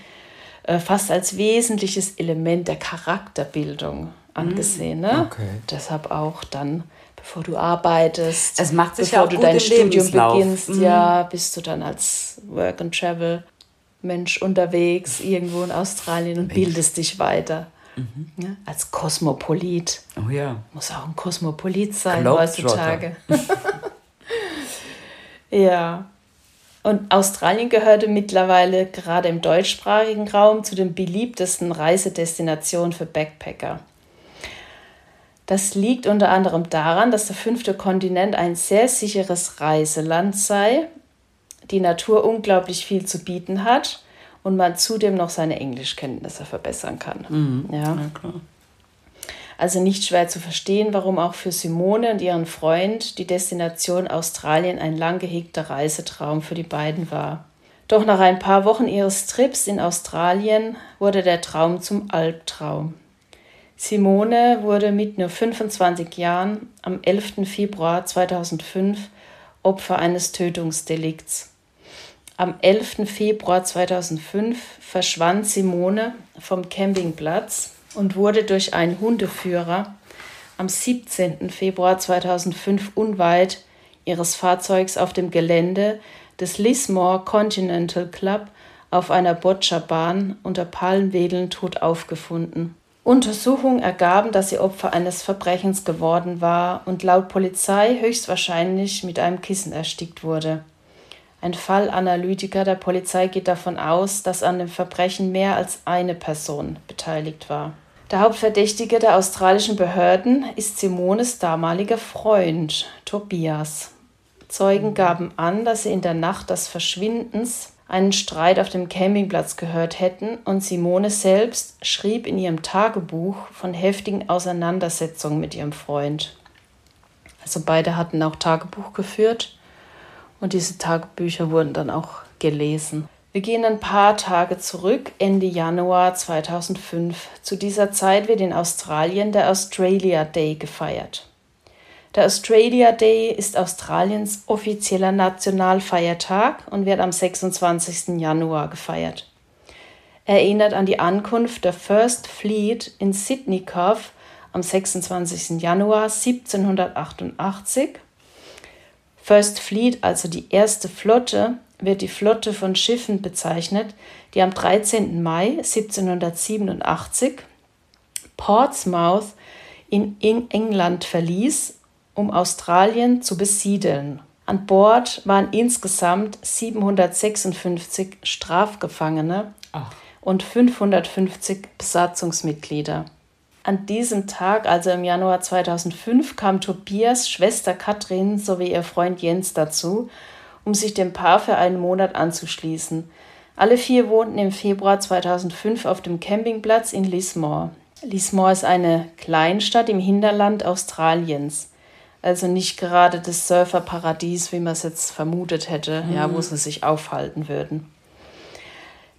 äh, fast als wesentliches Element der Charakterbildung angesehen. Ne? Okay. Deshalb auch dann, bevor du arbeitest, es macht sich bevor du dein Studium Lebenslauf. beginnst, mhm. ja, bist du dann als Work and Travel Mensch unterwegs irgendwo in Australien und Mensch. bildest dich weiter. Mhm. Ja, als Kosmopolit. Oh ja. Muss auch ein Kosmopolit sein heutzutage. [LAUGHS] ja. Und Australien gehörte mittlerweile gerade im deutschsprachigen Raum zu den beliebtesten Reisedestinationen für Backpacker. Das liegt unter anderem daran, dass der fünfte Kontinent ein sehr sicheres Reiseland sei, die Natur unglaublich viel zu bieten hat und man zudem noch seine Englischkenntnisse verbessern kann. Mhm. Ja. ja. Also nicht schwer zu verstehen, warum auch für Simone und ihren Freund die Destination Australien ein lang gehegter Reisetraum für die beiden war. Doch nach ein paar Wochen ihres Trips in Australien wurde der Traum zum Albtraum. Simone wurde mit nur 25 Jahren am 11. Februar 2005 Opfer eines Tötungsdelikts. Am 11. Februar 2005 verschwand Simone vom Campingplatz und wurde durch einen Hundeführer am 17. Februar 2005 unweit ihres Fahrzeugs auf dem Gelände des Lismore Continental Club auf einer Boccia-Bahn unter Palmwedeln tot aufgefunden. Untersuchungen ergaben, dass sie Opfer eines Verbrechens geworden war und laut Polizei höchstwahrscheinlich mit einem Kissen erstickt wurde. Ein Fallanalytiker der Polizei geht davon aus, dass an dem Verbrechen mehr als eine Person beteiligt war. Der Hauptverdächtige der australischen Behörden ist Simones damaliger Freund Tobias. Zeugen gaben an, dass sie in der Nacht des Verschwindens einen Streit auf dem Campingplatz gehört hätten und Simone selbst schrieb in ihrem Tagebuch von heftigen Auseinandersetzungen mit ihrem Freund. Also beide hatten auch Tagebuch geführt und diese Tagebücher wurden dann auch gelesen. Wir gehen ein paar Tage zurück, Ende Januar 2005. Zu dieser Zeit wird in Australien der Australia Day gefeiert. Der Australia Day ist Australiens offizieller Nationalfeiertag und wird am 26. Januar gefeiert. Er erinnert an die Ankunft der First Fleet in Sydney Cove am 26. Januar 1788 First Fleet, also die erste Flotte, wird die Flotte von Schiffen bezeichnet, die am 13. Mai 1787 Portsmouth in England verließ, um Australien zu besiedeln. An Bord waren insgesamt 756 Strafgefangene Ach. und 550 Besatzungsmitglieder. An diesem Tag, also im Januar 2005, kam Tobias Schwester Katrin sowie ihr Freund Jens dazu, um sich dem Paar für einen Monat anzuschließen. Alle vier wohnten im Februar 2005 auf dem Campingplatz in Lismore. Lismore ist eine Kleinstadt im Hinterland Australiens. Also nicht gerade das Surferparadies, wie man es jetzt vermutet hätte, mhm. ja, wo sie sich aufhalten würden.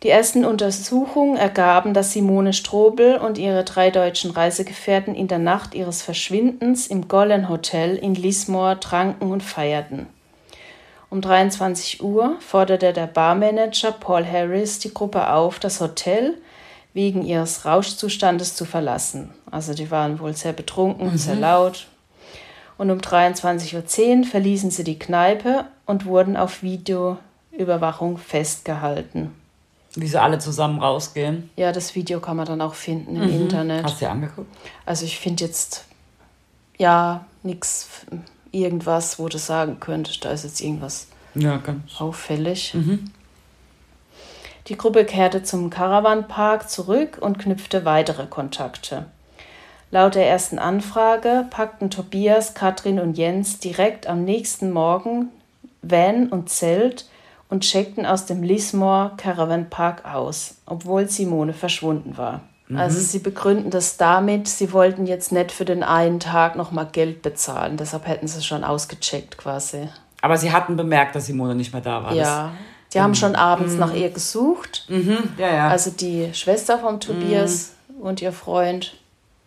Die ersten Untersuchungen ergaben, dass Simone Strobel und ihre drei deutschen Reisegefährten in der Nacht ihres Verschwindens im Gollen Hotel in Lismore tranken und feierten. Um 23 Uhr forderte der Barmanager Paul Harris die Gruppe auf, das Hotel wegen ihres Rauschzustandes zu verlassen. Also die waren wohl sehr betrunken, mhm. sehr laut. Und um 23.10 Uhr verließen sie die Kneipe und wurden auf Videoüberwachung festgehalten. Wie sie alle zusammen rausgehen. Ja, das Video kann man dann auch finden im mhm. Internet. Hast du dir angeguckt? Also ich finde jetzt ja nichts, irgendwas, wo du sagen könntest, da ist jetzt irgendwas ja, ganz. auffällig. Mhm. Die Gruppe kehrte zum Caravanpark zurück und knüpfte weitere Kontakte. Laut der ersten Anfrage packten Tobias, Katrin und Jens direkt am nächsten Morgen Van und Zelt und checkten aus dem Lismore Caravan Park aus, obwohl Simone verschwunden war. Mhm. Also sie begründen das damit, sie wollten jetzt nicht für den einen Tag nochmal Geld bezahlen, deshalb hätten sie schon ausgecheckt quasi. Aber sie hatten bemerkt, dass Simone nicht mehr da war. Ja, Die haben schon abends nach ihr gesucht. Mhm, ja, ja. Also die Schwester vom Tobias und ihr Freund.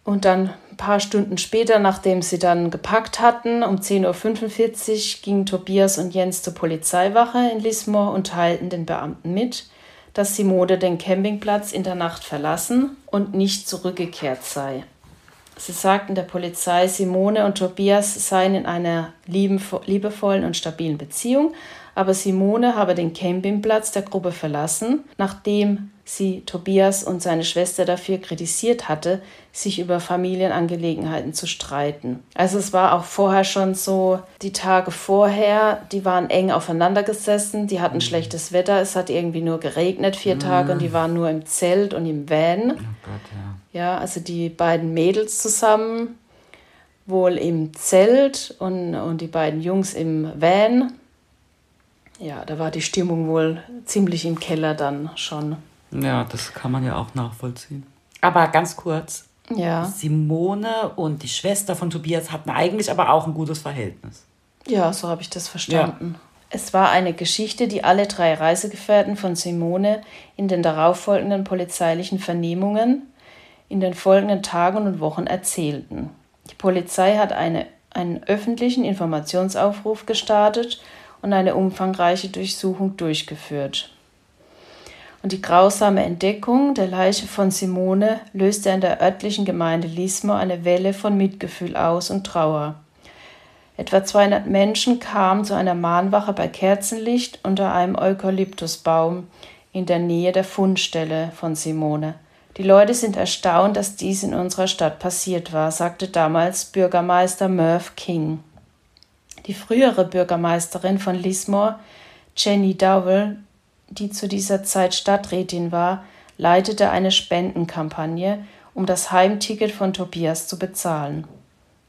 Und dann paar Stunden später, nachdem sie dann gepackt hatten, um 10.45 Uhr, gingen Tobias und Jens zur Polizeiwache in Lismore und teilten den Beamten mit, dass Simone den Campingplatz in der Nacht verlassen und nicht zurückgekehrt sei. Sie sagten der Polizei, Simone und Tobias seien in einer liebevollen und stabilen Beziehung, aber Simone habe den Campingplatz der Gruppe verlassen, nachdem sie Tobias und seine Schwester dafür kritisiert hatte, sich über Familienangelegenheiten zu streiten. Also es war auch vorher schon so, die Tage vorher, die waren eng aufeinander gesessen, die hatten mhm. schlechtes Wetter, es hat irgendwie nur geregnet vier mhm. Tage und die waren nur im Zelt und im Van. Oh Gott, ja. ja, also die beiden Mädels zusammen, wohl im Zelt und, und die beiden Jungs im Van. Ja, da war die Stimmung wohl ziemlich im Keller dann schon. Ja, das kann man ja auch nachvollziehen. Aber ganz kurz. Ja. Simone und die Schwester von Tobias hatten eigentlich aber auch ein gutes Verhältnis. Ja, so habe ich das verstanden. Ja. Es war eine Geschichte, die alle drei Reisegefährten von Simone in den darauffolgenden polizeilichen Vernehmungen in den folgenden Tagen und Wochen erzählten. Die Polizei hat eine, einen öffentlichen Informationsaufruf gestartet und eine umfangreiche Durchsuchung durchgeführt und die grausame Entdeckung der Leiche von Simone löste in der örtlichen Gemeinde Lismore eine Welle von Mitgefühl aus und Trauer. Etwa 200 Menschen kamen zu einer Mahnwache bei Kerzenlicht unter einem Eukalyptusbaum in der Nähe der Fundstelle von Simone. Die Leute sind erstaunt, dass dies in unserer Stadt passiert war, sagte damals Bürgermeister Merv King. Die frühere Bürgermeisterin von Lismore, Jenny Dowell, die zu dieser Zeit Stadträtin war, leitete eine Spendenkampagne, um das Heimticket von Tobias zu bezahlen.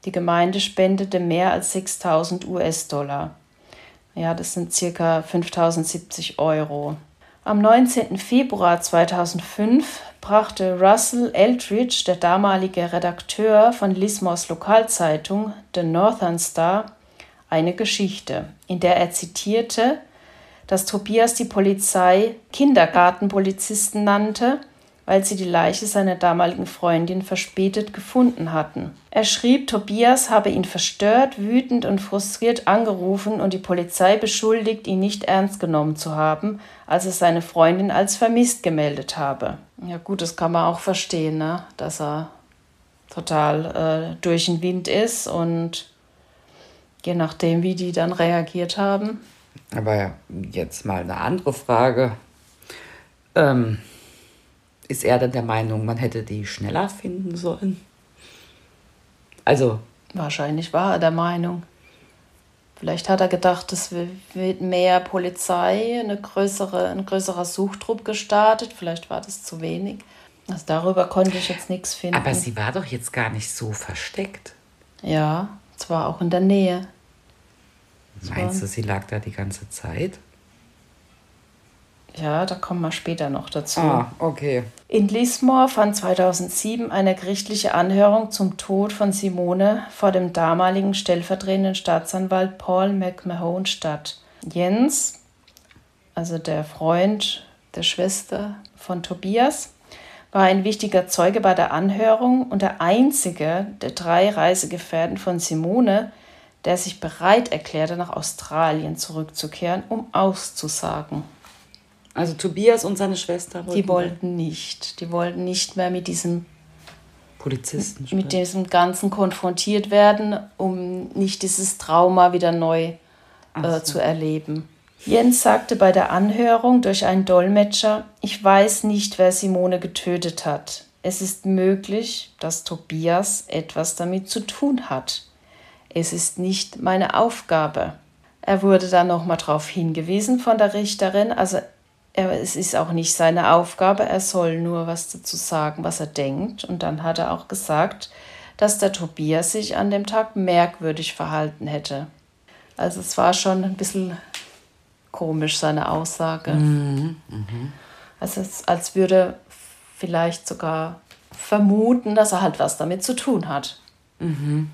Die Gemeinde spendete mehr als 6000 US-Dollar. Ja, das sind circa 5070 Euro. Am 19. Februar 2005 brachte Russell Eldridge, der damalige Redakteur von Lismores Lokalzeitung The Northern Star, eine Geschichte, in der er zitierte, dass Tobias die Polizei Kindergartenpolizisten nannte, weil sie die Leiche seiner damaligen Freundin verspätet gefunden hatten. Er schrieb, Tobias habe ihn verstört, wütend und frustriert angerufen und die Polizei beschuldigt, ihn nicht ernst genommen zu haben, als er seine Freundin als vermisst gemeldet habe. Ja gut, das kann man auch verstehen, ne? dass er total äh, durch den Wind ist und je nachdem, wie die dann reagiert haben. Aber jetzt mal eine andere Frage. Ähm, ist er denn der Meinung, man hätte die schneller finden sollen? Also. Wahrscheinlich war er der Meinung. Vielleicht hat er gedacht, es wird mehr Polizei, eine größere, ein größerer Suchtrupp gestartet. Vielleicht war das zu wenig. Also darüber konnte ich jetzt nichts finden. Aber sie war doch jetzt gar nicht so versteckt. Ja, zwar auch in der Nähe. Meinst du, sie lag da die ganze Zeit? Ja, da kommen wir später noch dazu. Ah, okay. In Lismore fand 2007 eine gerichtliche Anhörung zum Tod von Simone vor dem damaligen stellvertretenden Staatsanwalt Paul McMahon statt. Jens, also der Freund der Schwester von Tobias, war ein wichtiger Zeuge bei der Anhörung und der einzige der drei Reisegefährten von Simone, der sich bereit erklärte, nach Australien zurückzukehren, um auszusagen. Also Tobias und seine Schwester wollten Die wollten nicht. Die wollten nicht mehr mit diesem Polizisten sprechen. mit diesem Ganzen konfrontiert werden, um nicht dieses Trauma wieder neu äh, so. zu erleben. Jens sagte bei der Anhörung durch einen Dolmetscher, ich weiß nicht, wer Simone getötet hat. Es ist möglich, dass Tobias etwas damit zu tun hat es ist nicht meine Aufgabe. Er wurde dann nochmal darauf hingewiesen von der Richterin, also es ist auch nicht seine Aufgabe, er soll nur was dazu sagen, was er denkt. Und dann hat er auch gesagt, dass der Tobias sich an dem Tag merkwürdig verhalten hätte. Also es war schon ein bisschen komisch, seine Aussage. Mhm. Mhm. Also es, als würde vielleicht sogar vermuten, dass er halt was damit zu tun hat. Mhm.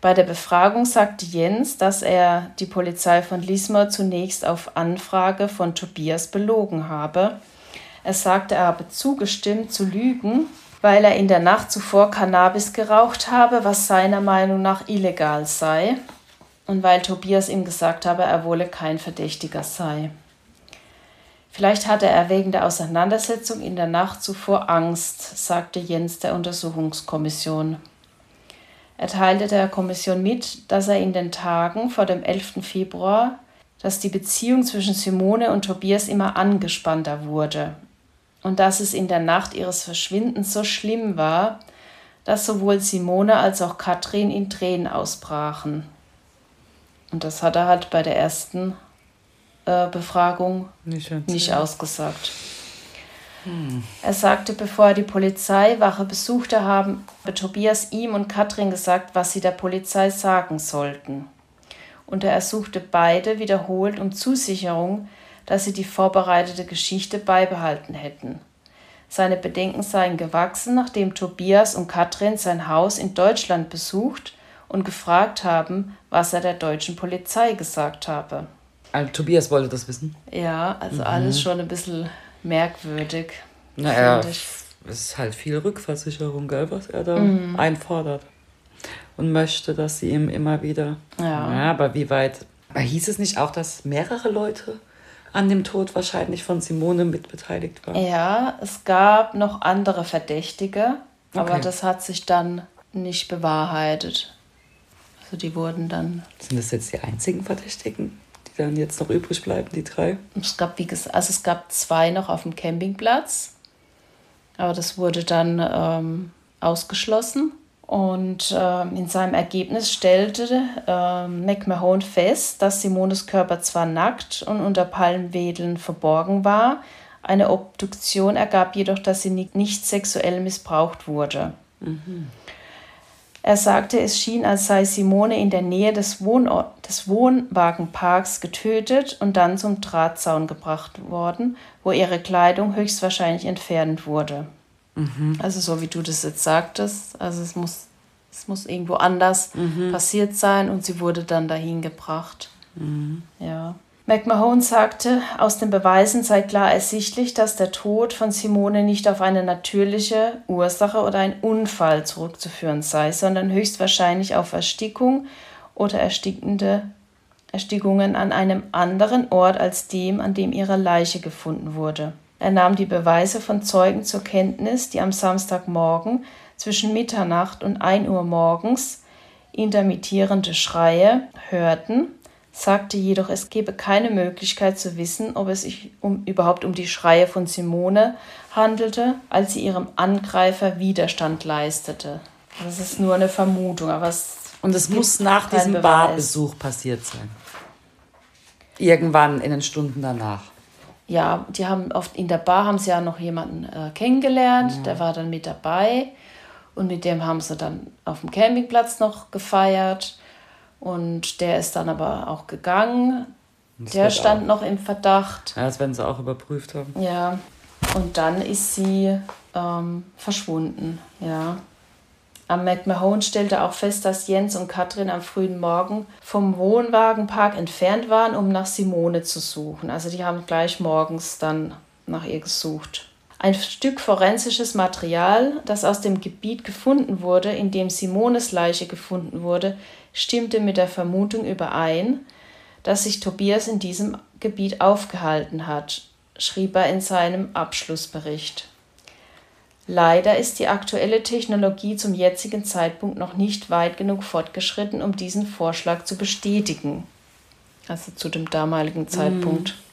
Bei der Befragung sagte Jens, dass er die Polizei von Lismore zunächst auf Anfrage von Tobias belogen habe. Er sagte, er habe zugestimmt zu lügen, weil er in der Nacht zuvor Cannabis geraucht habe, was seiner Meinung nach illegal sei, und weil Tobias ihm gesagt habe, er wolle kein Verdächtiger sei. Vielleicht hatte er wegen der Auseinandersetzung in der Nacht zuvor Angst, sagte Jens der Untersuchungskommission. Er teilte der Kommission mit, dass er in den Tagen vor dem 11. Februar, dass die Beziehung zwischen Simone und Tobias immer angespannter wurde und dass es in der Nacht ihres Verschwindens so schlimm war, dass sowohl Simone als auch Katrin in Tränen ausbrachen. Und das hat er halt bei der ersten äh, Befragung nicht, nicht ausgesagt. Er sagte, bevor er die Polizeiwache besuchte, haben Tobias ihm und Katrin gesagt, was sie der Polizei sagen sollten. Und er ersuchte beide wiederholt um Zusicherung, dass sie die vorbereitete Geschichte beibehalten hätten. Seine Bedenken seien gewachsen, nachdem Tobias und Katrin sein Haus in Deutschland besucht und gefragt haben, was er der deutschen Polizei gesagt habe. Also, Tobias wollte das wissen? Ja, also mhm. alles schon ein bisschen merkwürdig. Naja, es ist halt viel Rückversicherung, gell, was er da mhm. einfordert. Und möchte, dass sie ihm immer wieder. Ja. ja. Aber wie weit. Aber hieß es nicht auch, dass mehrere Leute an dem Tod wahrscheinlich von Simone mitbeteiligt waren? Ja, es gab noch andere Verdächtige, aber okay. das hat sich dann nicht bewahrheitet. Also die wurden dann. Sind das jetzt die einzigen Verdächtigen? die dann jetzt noch übrig bleiben, die drei? Es gab, wie gesagt, also es gab zwei noch auf dem Campingplatz, aber das wurde dann ähm, ausgeschlossen. Und ähm, in seinem Ergebnis stellte ähm, McMahon fest, dass Simones Körper zwar nackt und unter Palmwedeln verborgen war, eine Obduktion ergab jedoch, dass sie nicht, nicht sexuell missbraucht wurde. Mhm. Er sagte, es schien, als sei Simone in der Nähe des, Wohnort des Wohnwagenparks getötet und dann zum Drahtzaun gebracht worden, wo ihre Kleidung höchstwahrscheinlich entfernt wurde. Mhm. Also so wie du das jetzt sagtest, also es muss, es muss irgendwo anders mhm. passiert sein und sie wurde dann dahin gebracht. Mhm. Ja. McMahon sagte, aus den Beweisen sei klar ersichtlich, dass der Tod von Simone nicht auf eine natürliche Ursache oder einen Unfall zurückzuführen sei, sondern höchstwahrscheinlich auf Erstickung oder erstickende Erstickungen an einem anderen Ort als dem, an dem ihre Leiche gefunden wurde. Er nahm die Beweise von Zeugen zur Kenntnis, die am Samstagmorgen zwischen Mitternacht und 1 Uhr morgens intermittierende Schreie hörten sagte jedoch, es gebe keine Möglichkeit zu wissen, ob es sich um, überhaupt um die Schreie von Simone handelte, als sie ihrem Angreifer Widerstand leistete. Das ist nur eine Vermutung, aber es und es muss nach diesem Beweis. Barbesuch passiert sein. Irgendwann in den Stunden danach. Ja, die haben oft in der Bar haben sie ja noch jemanden äh, kennengelernt, ja. der war dann mit dabei und mit dem haben sie dann auf dem Campingplatz noch gefeiert und der ist dann aber auch gegangen. Das der stand auch. noch im Verdacht. Ja, das werden sie auch überprüft haben. Ja. Und dann ist sie ähm, verschwunden. Ja. Am McMahon stellte auch fest, dass Jens und Katrin am frühen Morgen vom Wohnwagenpark entfernt waren, um nach Simone zu suchen. Also die haben gleich morgens dann nach ihr gesucht. Ein Stück forensisches Material, das aus dem Gebiet gefunden wurde, in dem Simones Leiche gefunden wurde, stimmte mit der Vermutung überein, dass sich Tobias in diesem Gebiet aufgehalten hat, schrieb er in seinem Abschlussbericht. Leider ist die aktuelle Technologie zum jetzigen Zeitpunkt noch nicht weit genug fortgeschritten, um diesen Vorschlag zu bestätigen. Also zu dem damaligen Zeitpunkt. Mm.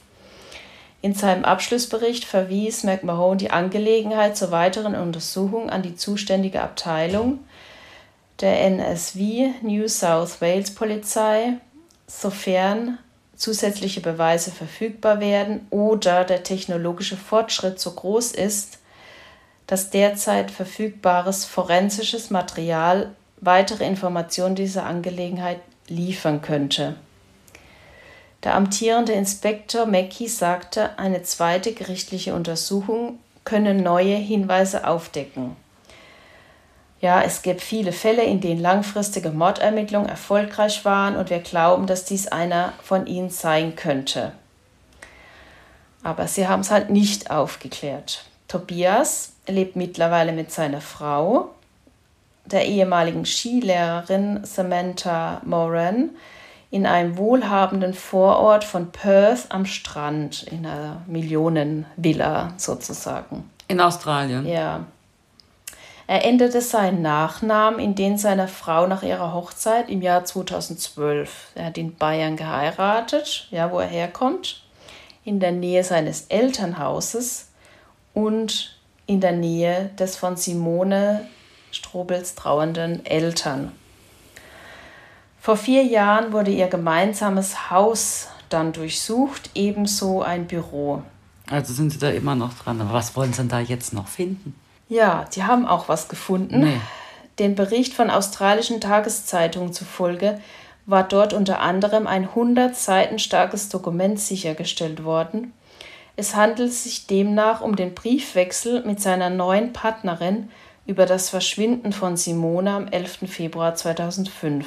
In seinem Abschlussbericht verwies McMahon die Angelegenheit zur weiteren Untersuchung an die zuständige Abteilung der NSW New South Wales Polizei, sofern zusätzliche Beweise verfügbar werden oder der technologische Fortschritt so groß ist, dass derzeit verfügbares forensisches Material weitere Informationen dieser Angelegenheit liefern könnte. Der amtierende Inspektor Mackey sagte, eine zweite gerichtliche Untersuchung könne neue Hinweise aufdecken. Ja, es gibt viele Fälle, in denen langfristige Mordermittlungen erfolgreich waren und wir glauben, dass dies einer von ihnen sein könnte. Aber sie haben es halt nicht aufgeklärt. Tobias lebt mittlerweile mit seiner Frau, der ehemaligen Skilehrerin Samantha Moran, in einem wohlhabenden Vorort von Perth am Strand, in einer Millionenvilla sozusagen. In Australien? Ja. Er änderte seinen Nachnamen in den seiner Frau nach ihrer Hochzeit im Jahr 2012. Er hat in Bayern geheiratet, ja, wo er herkommt, in der Nähe seines Elternhauses und in der Nähe des von Simone Strobels trauernden Eltern. Vor vier Jahren wurde ihr gemeinsames Haus dann durchsucht, ebenso ein Büro. Also sind Sie da immer noch dran. Aber was wollen Sie denn da jetzt noch finden? Ja, die haben auch was gefunden. Nee. Den Bericht von australischen Tageszeitungen zufolge war dort unter anderem ein 100 Seiten starkes Dokument sichergestellt worden. Es handelt sich demnach um den Briefwechsel mit seiner neuen Partnerin über das Verschwinden von Simone am 11. Februar 2005.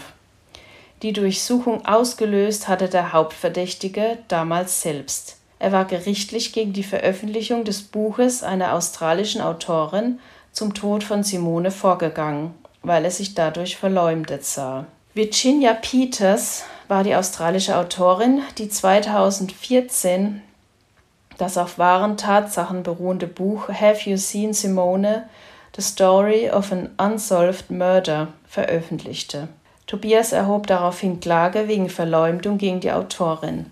Die Durchsuchung ausgelöst hatte der Hauptverdächtige damals selbst. Er war gerichtlich gegen die Veröffentlichung des Buches einer australischen Autorin zum Tod von Simone vorgegangen, weil er sich dadurch verleumdet sah. Virginia Peters war die australische Autorin, die 2014 das auf wahren Tatsachen beruhende Buch Have You Seen Simone? The Story of an Unsolved Murder veröffentlichte. Tobias erhob daraufhin Klage wegen Verleumdung gegen die Autorin.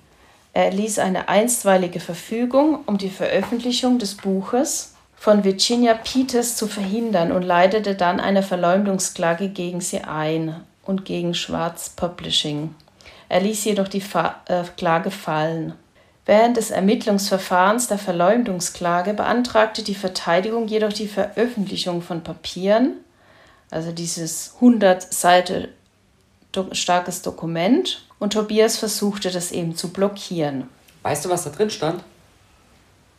Er erließ eine einstweilige Verfügung, um die Veröffentlichung des Buches von Virginia Peters zu verhindern und leitete dann eine Verleumdungsklage gegen sie ein und gegen Schwarz Publishing. Er ließ jedoch die Fa äh, Klage fallen. Während des Ermittlungsverfahrens der Verleumdungsklage beantragte die Verteidigung jedoch die Veröffentlichung von Papieren, also dieses 100 Seiten starkes Dokument, und Tobias versuchte das eben zu blockieren. Weißt du, was da drin stand?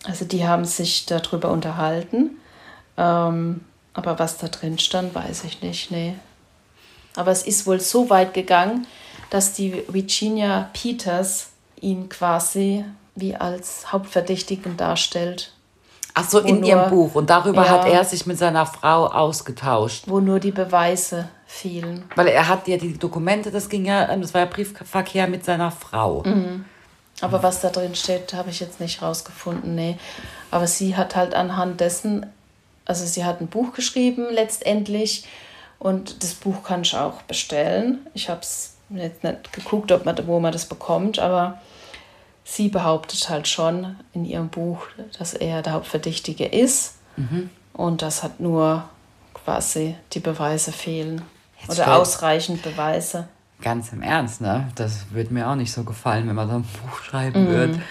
Also die haben sich darüber unterhalten. Ähm, aber was da drin stand, weiß ich nicht. Nee. Aber es ist wohl so weit gegangen, dass die Virginia Peters ihn quasi wie als Hauptverdächtigen darstellt. Ach so, in nur, ihrem Buch. Und darüber ja, hat er sich mit seiner Frau ausgetauscht. Wo nur die Beweise fehlen. Weil er hat ja die Dokumente, das ging ja, das war ja Briefverkehr mit seiner Frau. Mhm. Aber was da drin steht, habe ich jetzt nicht rausgefunden, nee. Aber sie hat halt anhand dessen, also sie hat ein Buch geschrieben letztendlich und das Buch kann ich auch bestellen. Ich habe es jetzt nicht geguckt, ob man, wo man das bekommt, aber sie behauptet halt schon in ihrem Buch, dass er der Hauptverdächtige ist. Mhm. Und das hat nur quasi die Beweise fehlen. Jetzt Oder ausreichend Beweise. Ganz im Ernst, ne? Das würde mir auch nicht so gefallen, wenn man so ein Buch schreiben mhm. würde.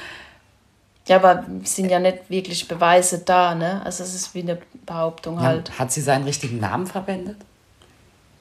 Ja, aber es sind ja nicht wirklich Beweise da, ne? Also es ist wie eine Behauptung ja, halt. Hat sie seinen richtigen Namen verwendet?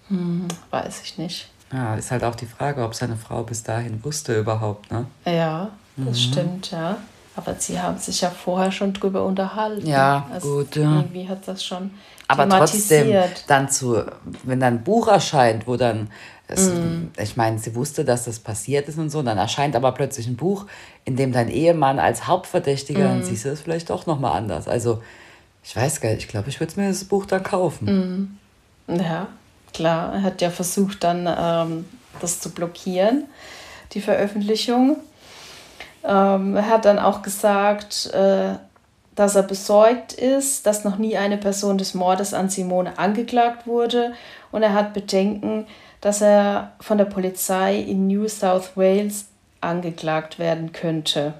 Hm, weiß ich nicht. Ja, ist halt auch die Frage, ob seine Frau bis dahin wusste überhaupt, ne? Ja, das mhm. stimmt, ja. Aber sie haben sich ja vorher schon drüber unterhalten. Ja, also gut. Ja. Irgendwie hat das schon Aber trotzdem, dann zu, wenn dann ein Buch erscheint, wo dann, es, mm. ich meine, sie wusste, dass das passiert ist und so, dann erscheint aber plötzlich ein Buch, in dem dein Ehemann als Hauptverdächtiger, mm. dann siehst du es vielleicht doch nochmal anders. Also, ich weiß gar nicht, ich glaube, ich würde mir das Buch dann kaufen. Mm. Ja, klar. Er hat ja versucht, dann ähm, das zu blockieren, die Veröffentlichung. Ähm, er hat dann auch gesagt, äh, dass er besorgt ist, dass noch nie eine Person des Mordes an Simone angeklagt wurde und er hat Bedenken, dass er von der Polizei in New South Wales angeklagt werden könnte,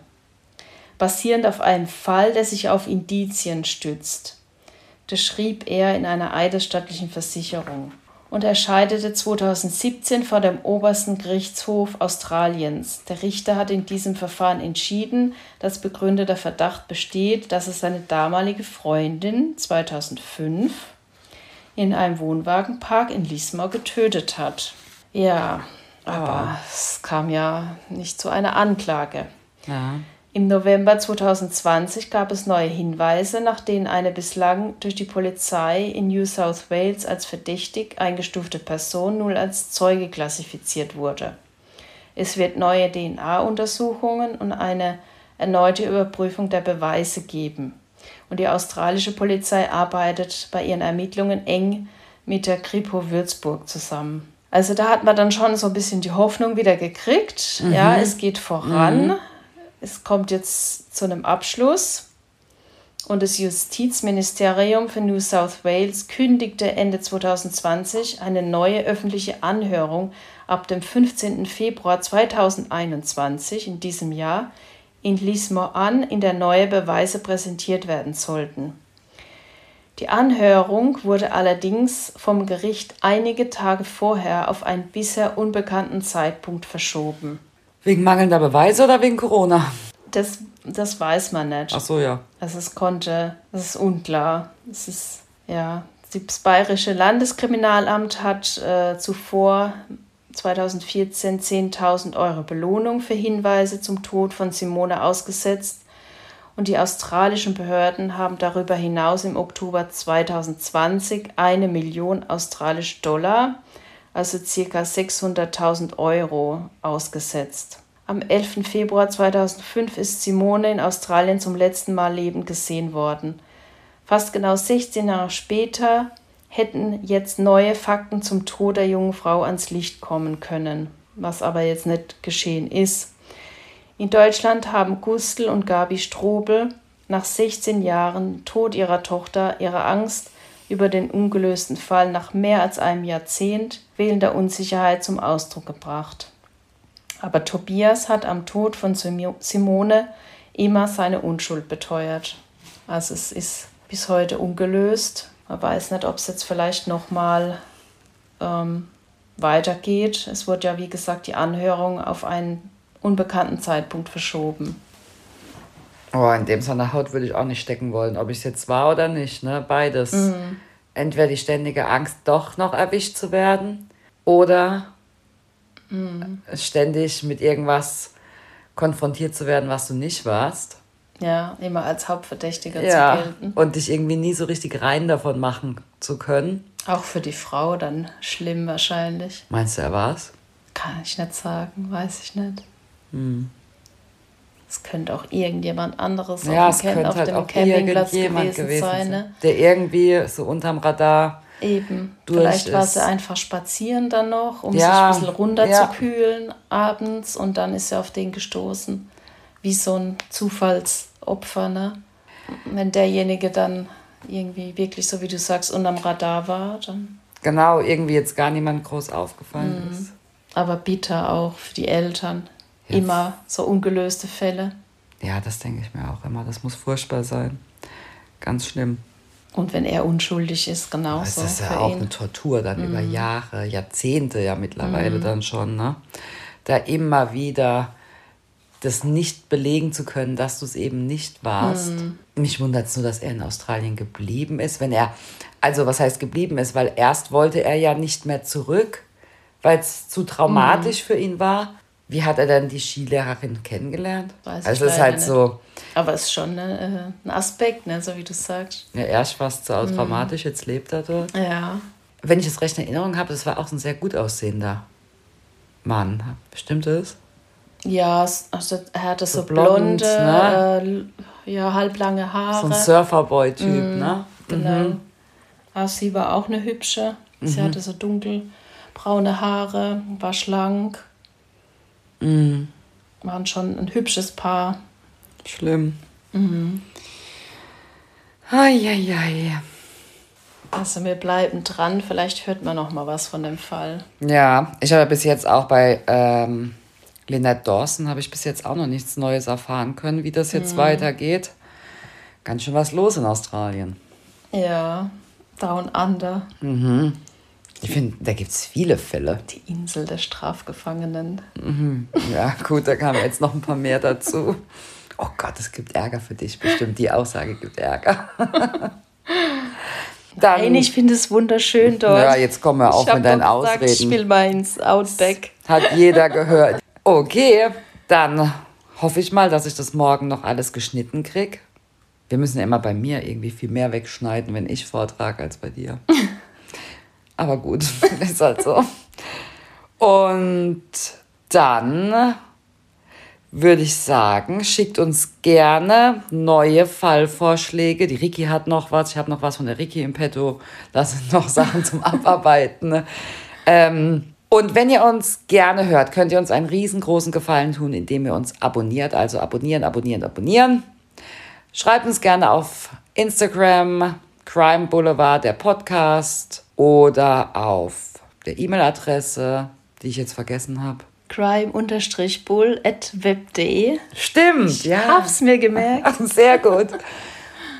basierend auf einem Fall, der sich auf Indizien stützt. Das schrieb er in einer eidesstattlichen Versicherung und er scheiterte 2017 vor dem obersten Gerichtshof Australiens. Der Richter hat in diesem Verfahren entschieden, dass begründeter Verdacht besteht, dass er seine damalige Freundin 2005 in einem Wohnwagenpark in Lismau getötet hat. Ja, aber es kam ja nicht zu einer Anklage. Ja. Im November 2020 gab es neue Hinweise, nach denen eine bislang durch die Polizei in New South Wales als verdächtig eingestufte Person nun als Zeuge klassifiziert wurde. Es wird neue DNA-Untersuchungen und eine erneute Überprüfung der Beweise geben. Und die australische Polizei arbeitet bei ihren Ermittlungen eng mit der Kripo Würzburg zusammen. Also da hat man dann schon so ein bisschen die Hoffnung wieder gekriegt. Mhm. Ja, es geht voran. Mhm. Es kommt jetzt zu einem Abschluss. Und das Justizministerium für New South Wales kündigte Ende 2020 eine neue öffentliche Anhörung ab dem 15. Februar 2021 in diesem Jahr in Lismore an, in der neue Beweise präsentiert werden sollten. Die Anhörung wurde allerdings vom Gericht einige Tage vorher auf einen bisher unbekannten Zeitpunkt verschoben. Wegen mangelnder Beweise oder wegen Corona? Das, das weiß man nicht. Ach so, ja. Also es konnte, es ist unklar. Es ist, ja, das Bayerische Landeskriminalamt hat äh, zuvor 2014 10.000 Euro Belohnung für Hinweise zum Tod von Simone ausgesetzt und die australischen Behörden haben darüber hinaus im Oktober 2020 eine Million australische Dollar, also ca. 600.000 Euro, ausgesetzt. Am 11. Februar 2005 ist Simone in Australien zum letzten Mal lebend gesehen worden. Fast genau 16 Jahre später hätten jetzt neue Fakten zum Tod der jungen Frau ans Licht kommen können, was aber jetzt nicht geschehen ist. In Deutschland haben Gustl und Gabi Strobel nach 16 Jahren Tod ihrer Tochter ihre Angst über den ungelösten Fall nach mehr als einem Jahrzehnt fehlender Unsicherheit zum Ausdruck gebracht. Aber Tobias hat am Tod von Simone immer seine Unschuld beteuert. Also es ist bis heute ungelöst. Man weiß nicht, ob es jetzt vielleicht nochmal ähm, weitergeht. Es wurde ja, wie gesagt, die Anhörung auf einen unbekannten Zeitpunkt verschoben. Oh, in dem seiner Haut würde ich auch nicht stecken wollen, ob ich es jetzt war oder nicht, ne? Beides. Mhm. Entweder die ständige Angst, doch noch erwischt zu werden, oder mhm. ständig mit irgendwas konfrontiert zu werden, was du nicht warst. Ja, immer als Hauptverdächtiger ja, zu gelten. Und dich irgendwie nie so richtig rein davon machen zu können. Auch für die Frau dann schlimm wahrscheinlich. Meinst du, er war's? Kann ich nicht sagen, weiß ich nicht. Hm. Es könnte auch irgendjemand anderes ja, auf, dem, auf halt dem Campingplatz gewesen, gewesen sein. Ne? Der irgendwie so unterm Radar. Eben. Vielleicht war sie einfach spazieren dann noch, um ja, sich ein bisschen runterzukühlen ja. abends und dann ist er auf den gestoßen. Wie so ein Zufallsopfer, ne? Wenn derjenige dann irgendwie wirklich, so wie du sagst, unterm Radar war, dann. Genau, irgendwie jetzt gar niemand groß aufgefallen mhm. ist. Aber bitter auch für die Eltern immer so ungelöste Fälle. Ja, das denke ich mir auch immer. Das muss furchtbar sein. Ganz schlimm. Und wenn er unschuldig ist, genauso. Das ist ja auch ihn. eine Tortur, dann mhm. über Jahre, Jahrzehnte ja mittlerweile mhm. dann schon, ne? Da immer wieder das nicht belegen zu können, dass du es eben nicht warst. Mhm. Mich wundert es nur, dass er in Australien geblieben ist. Wenn er, also was heißt geblieben ist, weil erst wollte er ja nicht mehr zurück, weil es zu traumatisch mhm. für ihn war. Wie hat er dann die Skilehrerin kennengelernt? Weiß also es ist halt nicht. so. Aber es ist schon eine, äh, ein Aspekt, ne, so wie du sagst. Ja, erst war es zu mhm. dramatisch, jetzt lebt er dort. Ja. Wenn ich es recht in Erinnerung habe, das war auch ein sehr gut aussehender Mann. Stimmt das? Ja, also er hatte so, so blonde, ne? äh, ja, halblange Haare. So ein Surferboy-Typ, mm, ne? Genau. Mhm. Ah, sie war auch eine hübsche. Sie mhm. hatte so dunkelbraune Haare, war schlank. Mhm. Waren schon ein hübsches Paar. Schlimm. Mhm. Eieiei. Also wir bleiben dran. Vielleicht hört man noch mal was von dem Fall. Ja, ich habe bis jetzt auch bei ähm, Lynette Dawson habe ich bis jetzt auch noch nichts Neues erfahren können, wie das jetzt mhm. weitergeht. Ganz schön was los in Australien. Ja, Down Under. Mhm. Ich finde, da gibt es viele Fälle. Die Insel der Strafgefangenen. Mhm. Ja, gut, da kamen jetzt noch ein paar mehr dazu. Oh Gott, es gibt Ärger für dich, bestimmt. Die Aussage gibt Ärger. [LAUGHS] Dann, Nein, ich finde es wunderschön dort. Ja, jetzt kommen wir auch mit deinen gesagt, Ausreden. Ich will mal ins Outback. Hat jeder gehört. Okay, dann hoffe ich mal, dass ich das morgen noch alles geschnitten krieg. Wir müssen ja immer bei mir irgendwie viel mehr wegschneiden, wenn ich vortrage, als bei dir. [LAUGHS] Aber gut, [LAUGHS] ist halt so. Und dann würde ich sagen, schickt uns gerne neue Fallvorschläge. Die Ricky hat noch was, ich habe noch was von der Ricky im Petto. Da sind noch [LAUGHS] Sachen zum Abarbeiten. Ähm, und wenn ihr uns gerne hört, könnt ihr uns einen riesengroßen Gefallen tun, indem ihr uns abonniert. Also abonnieren, abonnieren, abonnieren. Schreibt uns gerne auf Instagram, Crime Boulevard, der Podcast, oder auf der E-Mail-Adresse, die ich jetzt vergessen habe crime-bull.web.de. Stimmt, ja. Ich hab's mir gemerkt. [LAUGHS] Sehr gut.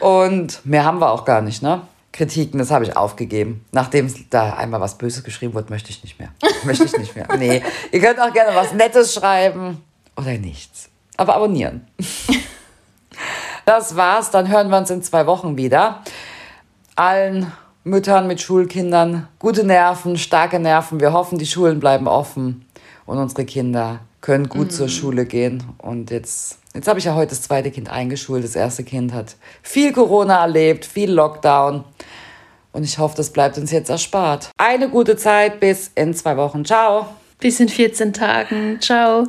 Und mehr haben wir auch gar nicht, ne? Kritiken, das habe ich aufgegeben. Nachdem da einmal was Böses geschrieben wurde, möchte ich nicht mehr. [LAUGHS] Möchte ich nicht mehr. Nee. Ihr könnt auch gerne was Nettes schreiben oder nichts. Aber abonnieren. [LAUGHS] Das war's. Dann hören wir uns in zwei Wochen wieder. Allen Müttern mit Schulkindern gute Nerven, starke Nerven. Wir hoffen, die Schulen bleiben offen und unsere Kinder können gut mhm. zur Schule gehen. Und jetzt, jetzt habe ich ja heute das zweite Kind eingeschult. Das erste Kind hat viel Corona erlebt, viel Lockdown. Und ich hoffe, das bleibt uns jetzt erspart. Eine gute Zeit bis in zwei Wochen. Ciao. Bis in 14 Tagen. Ciao.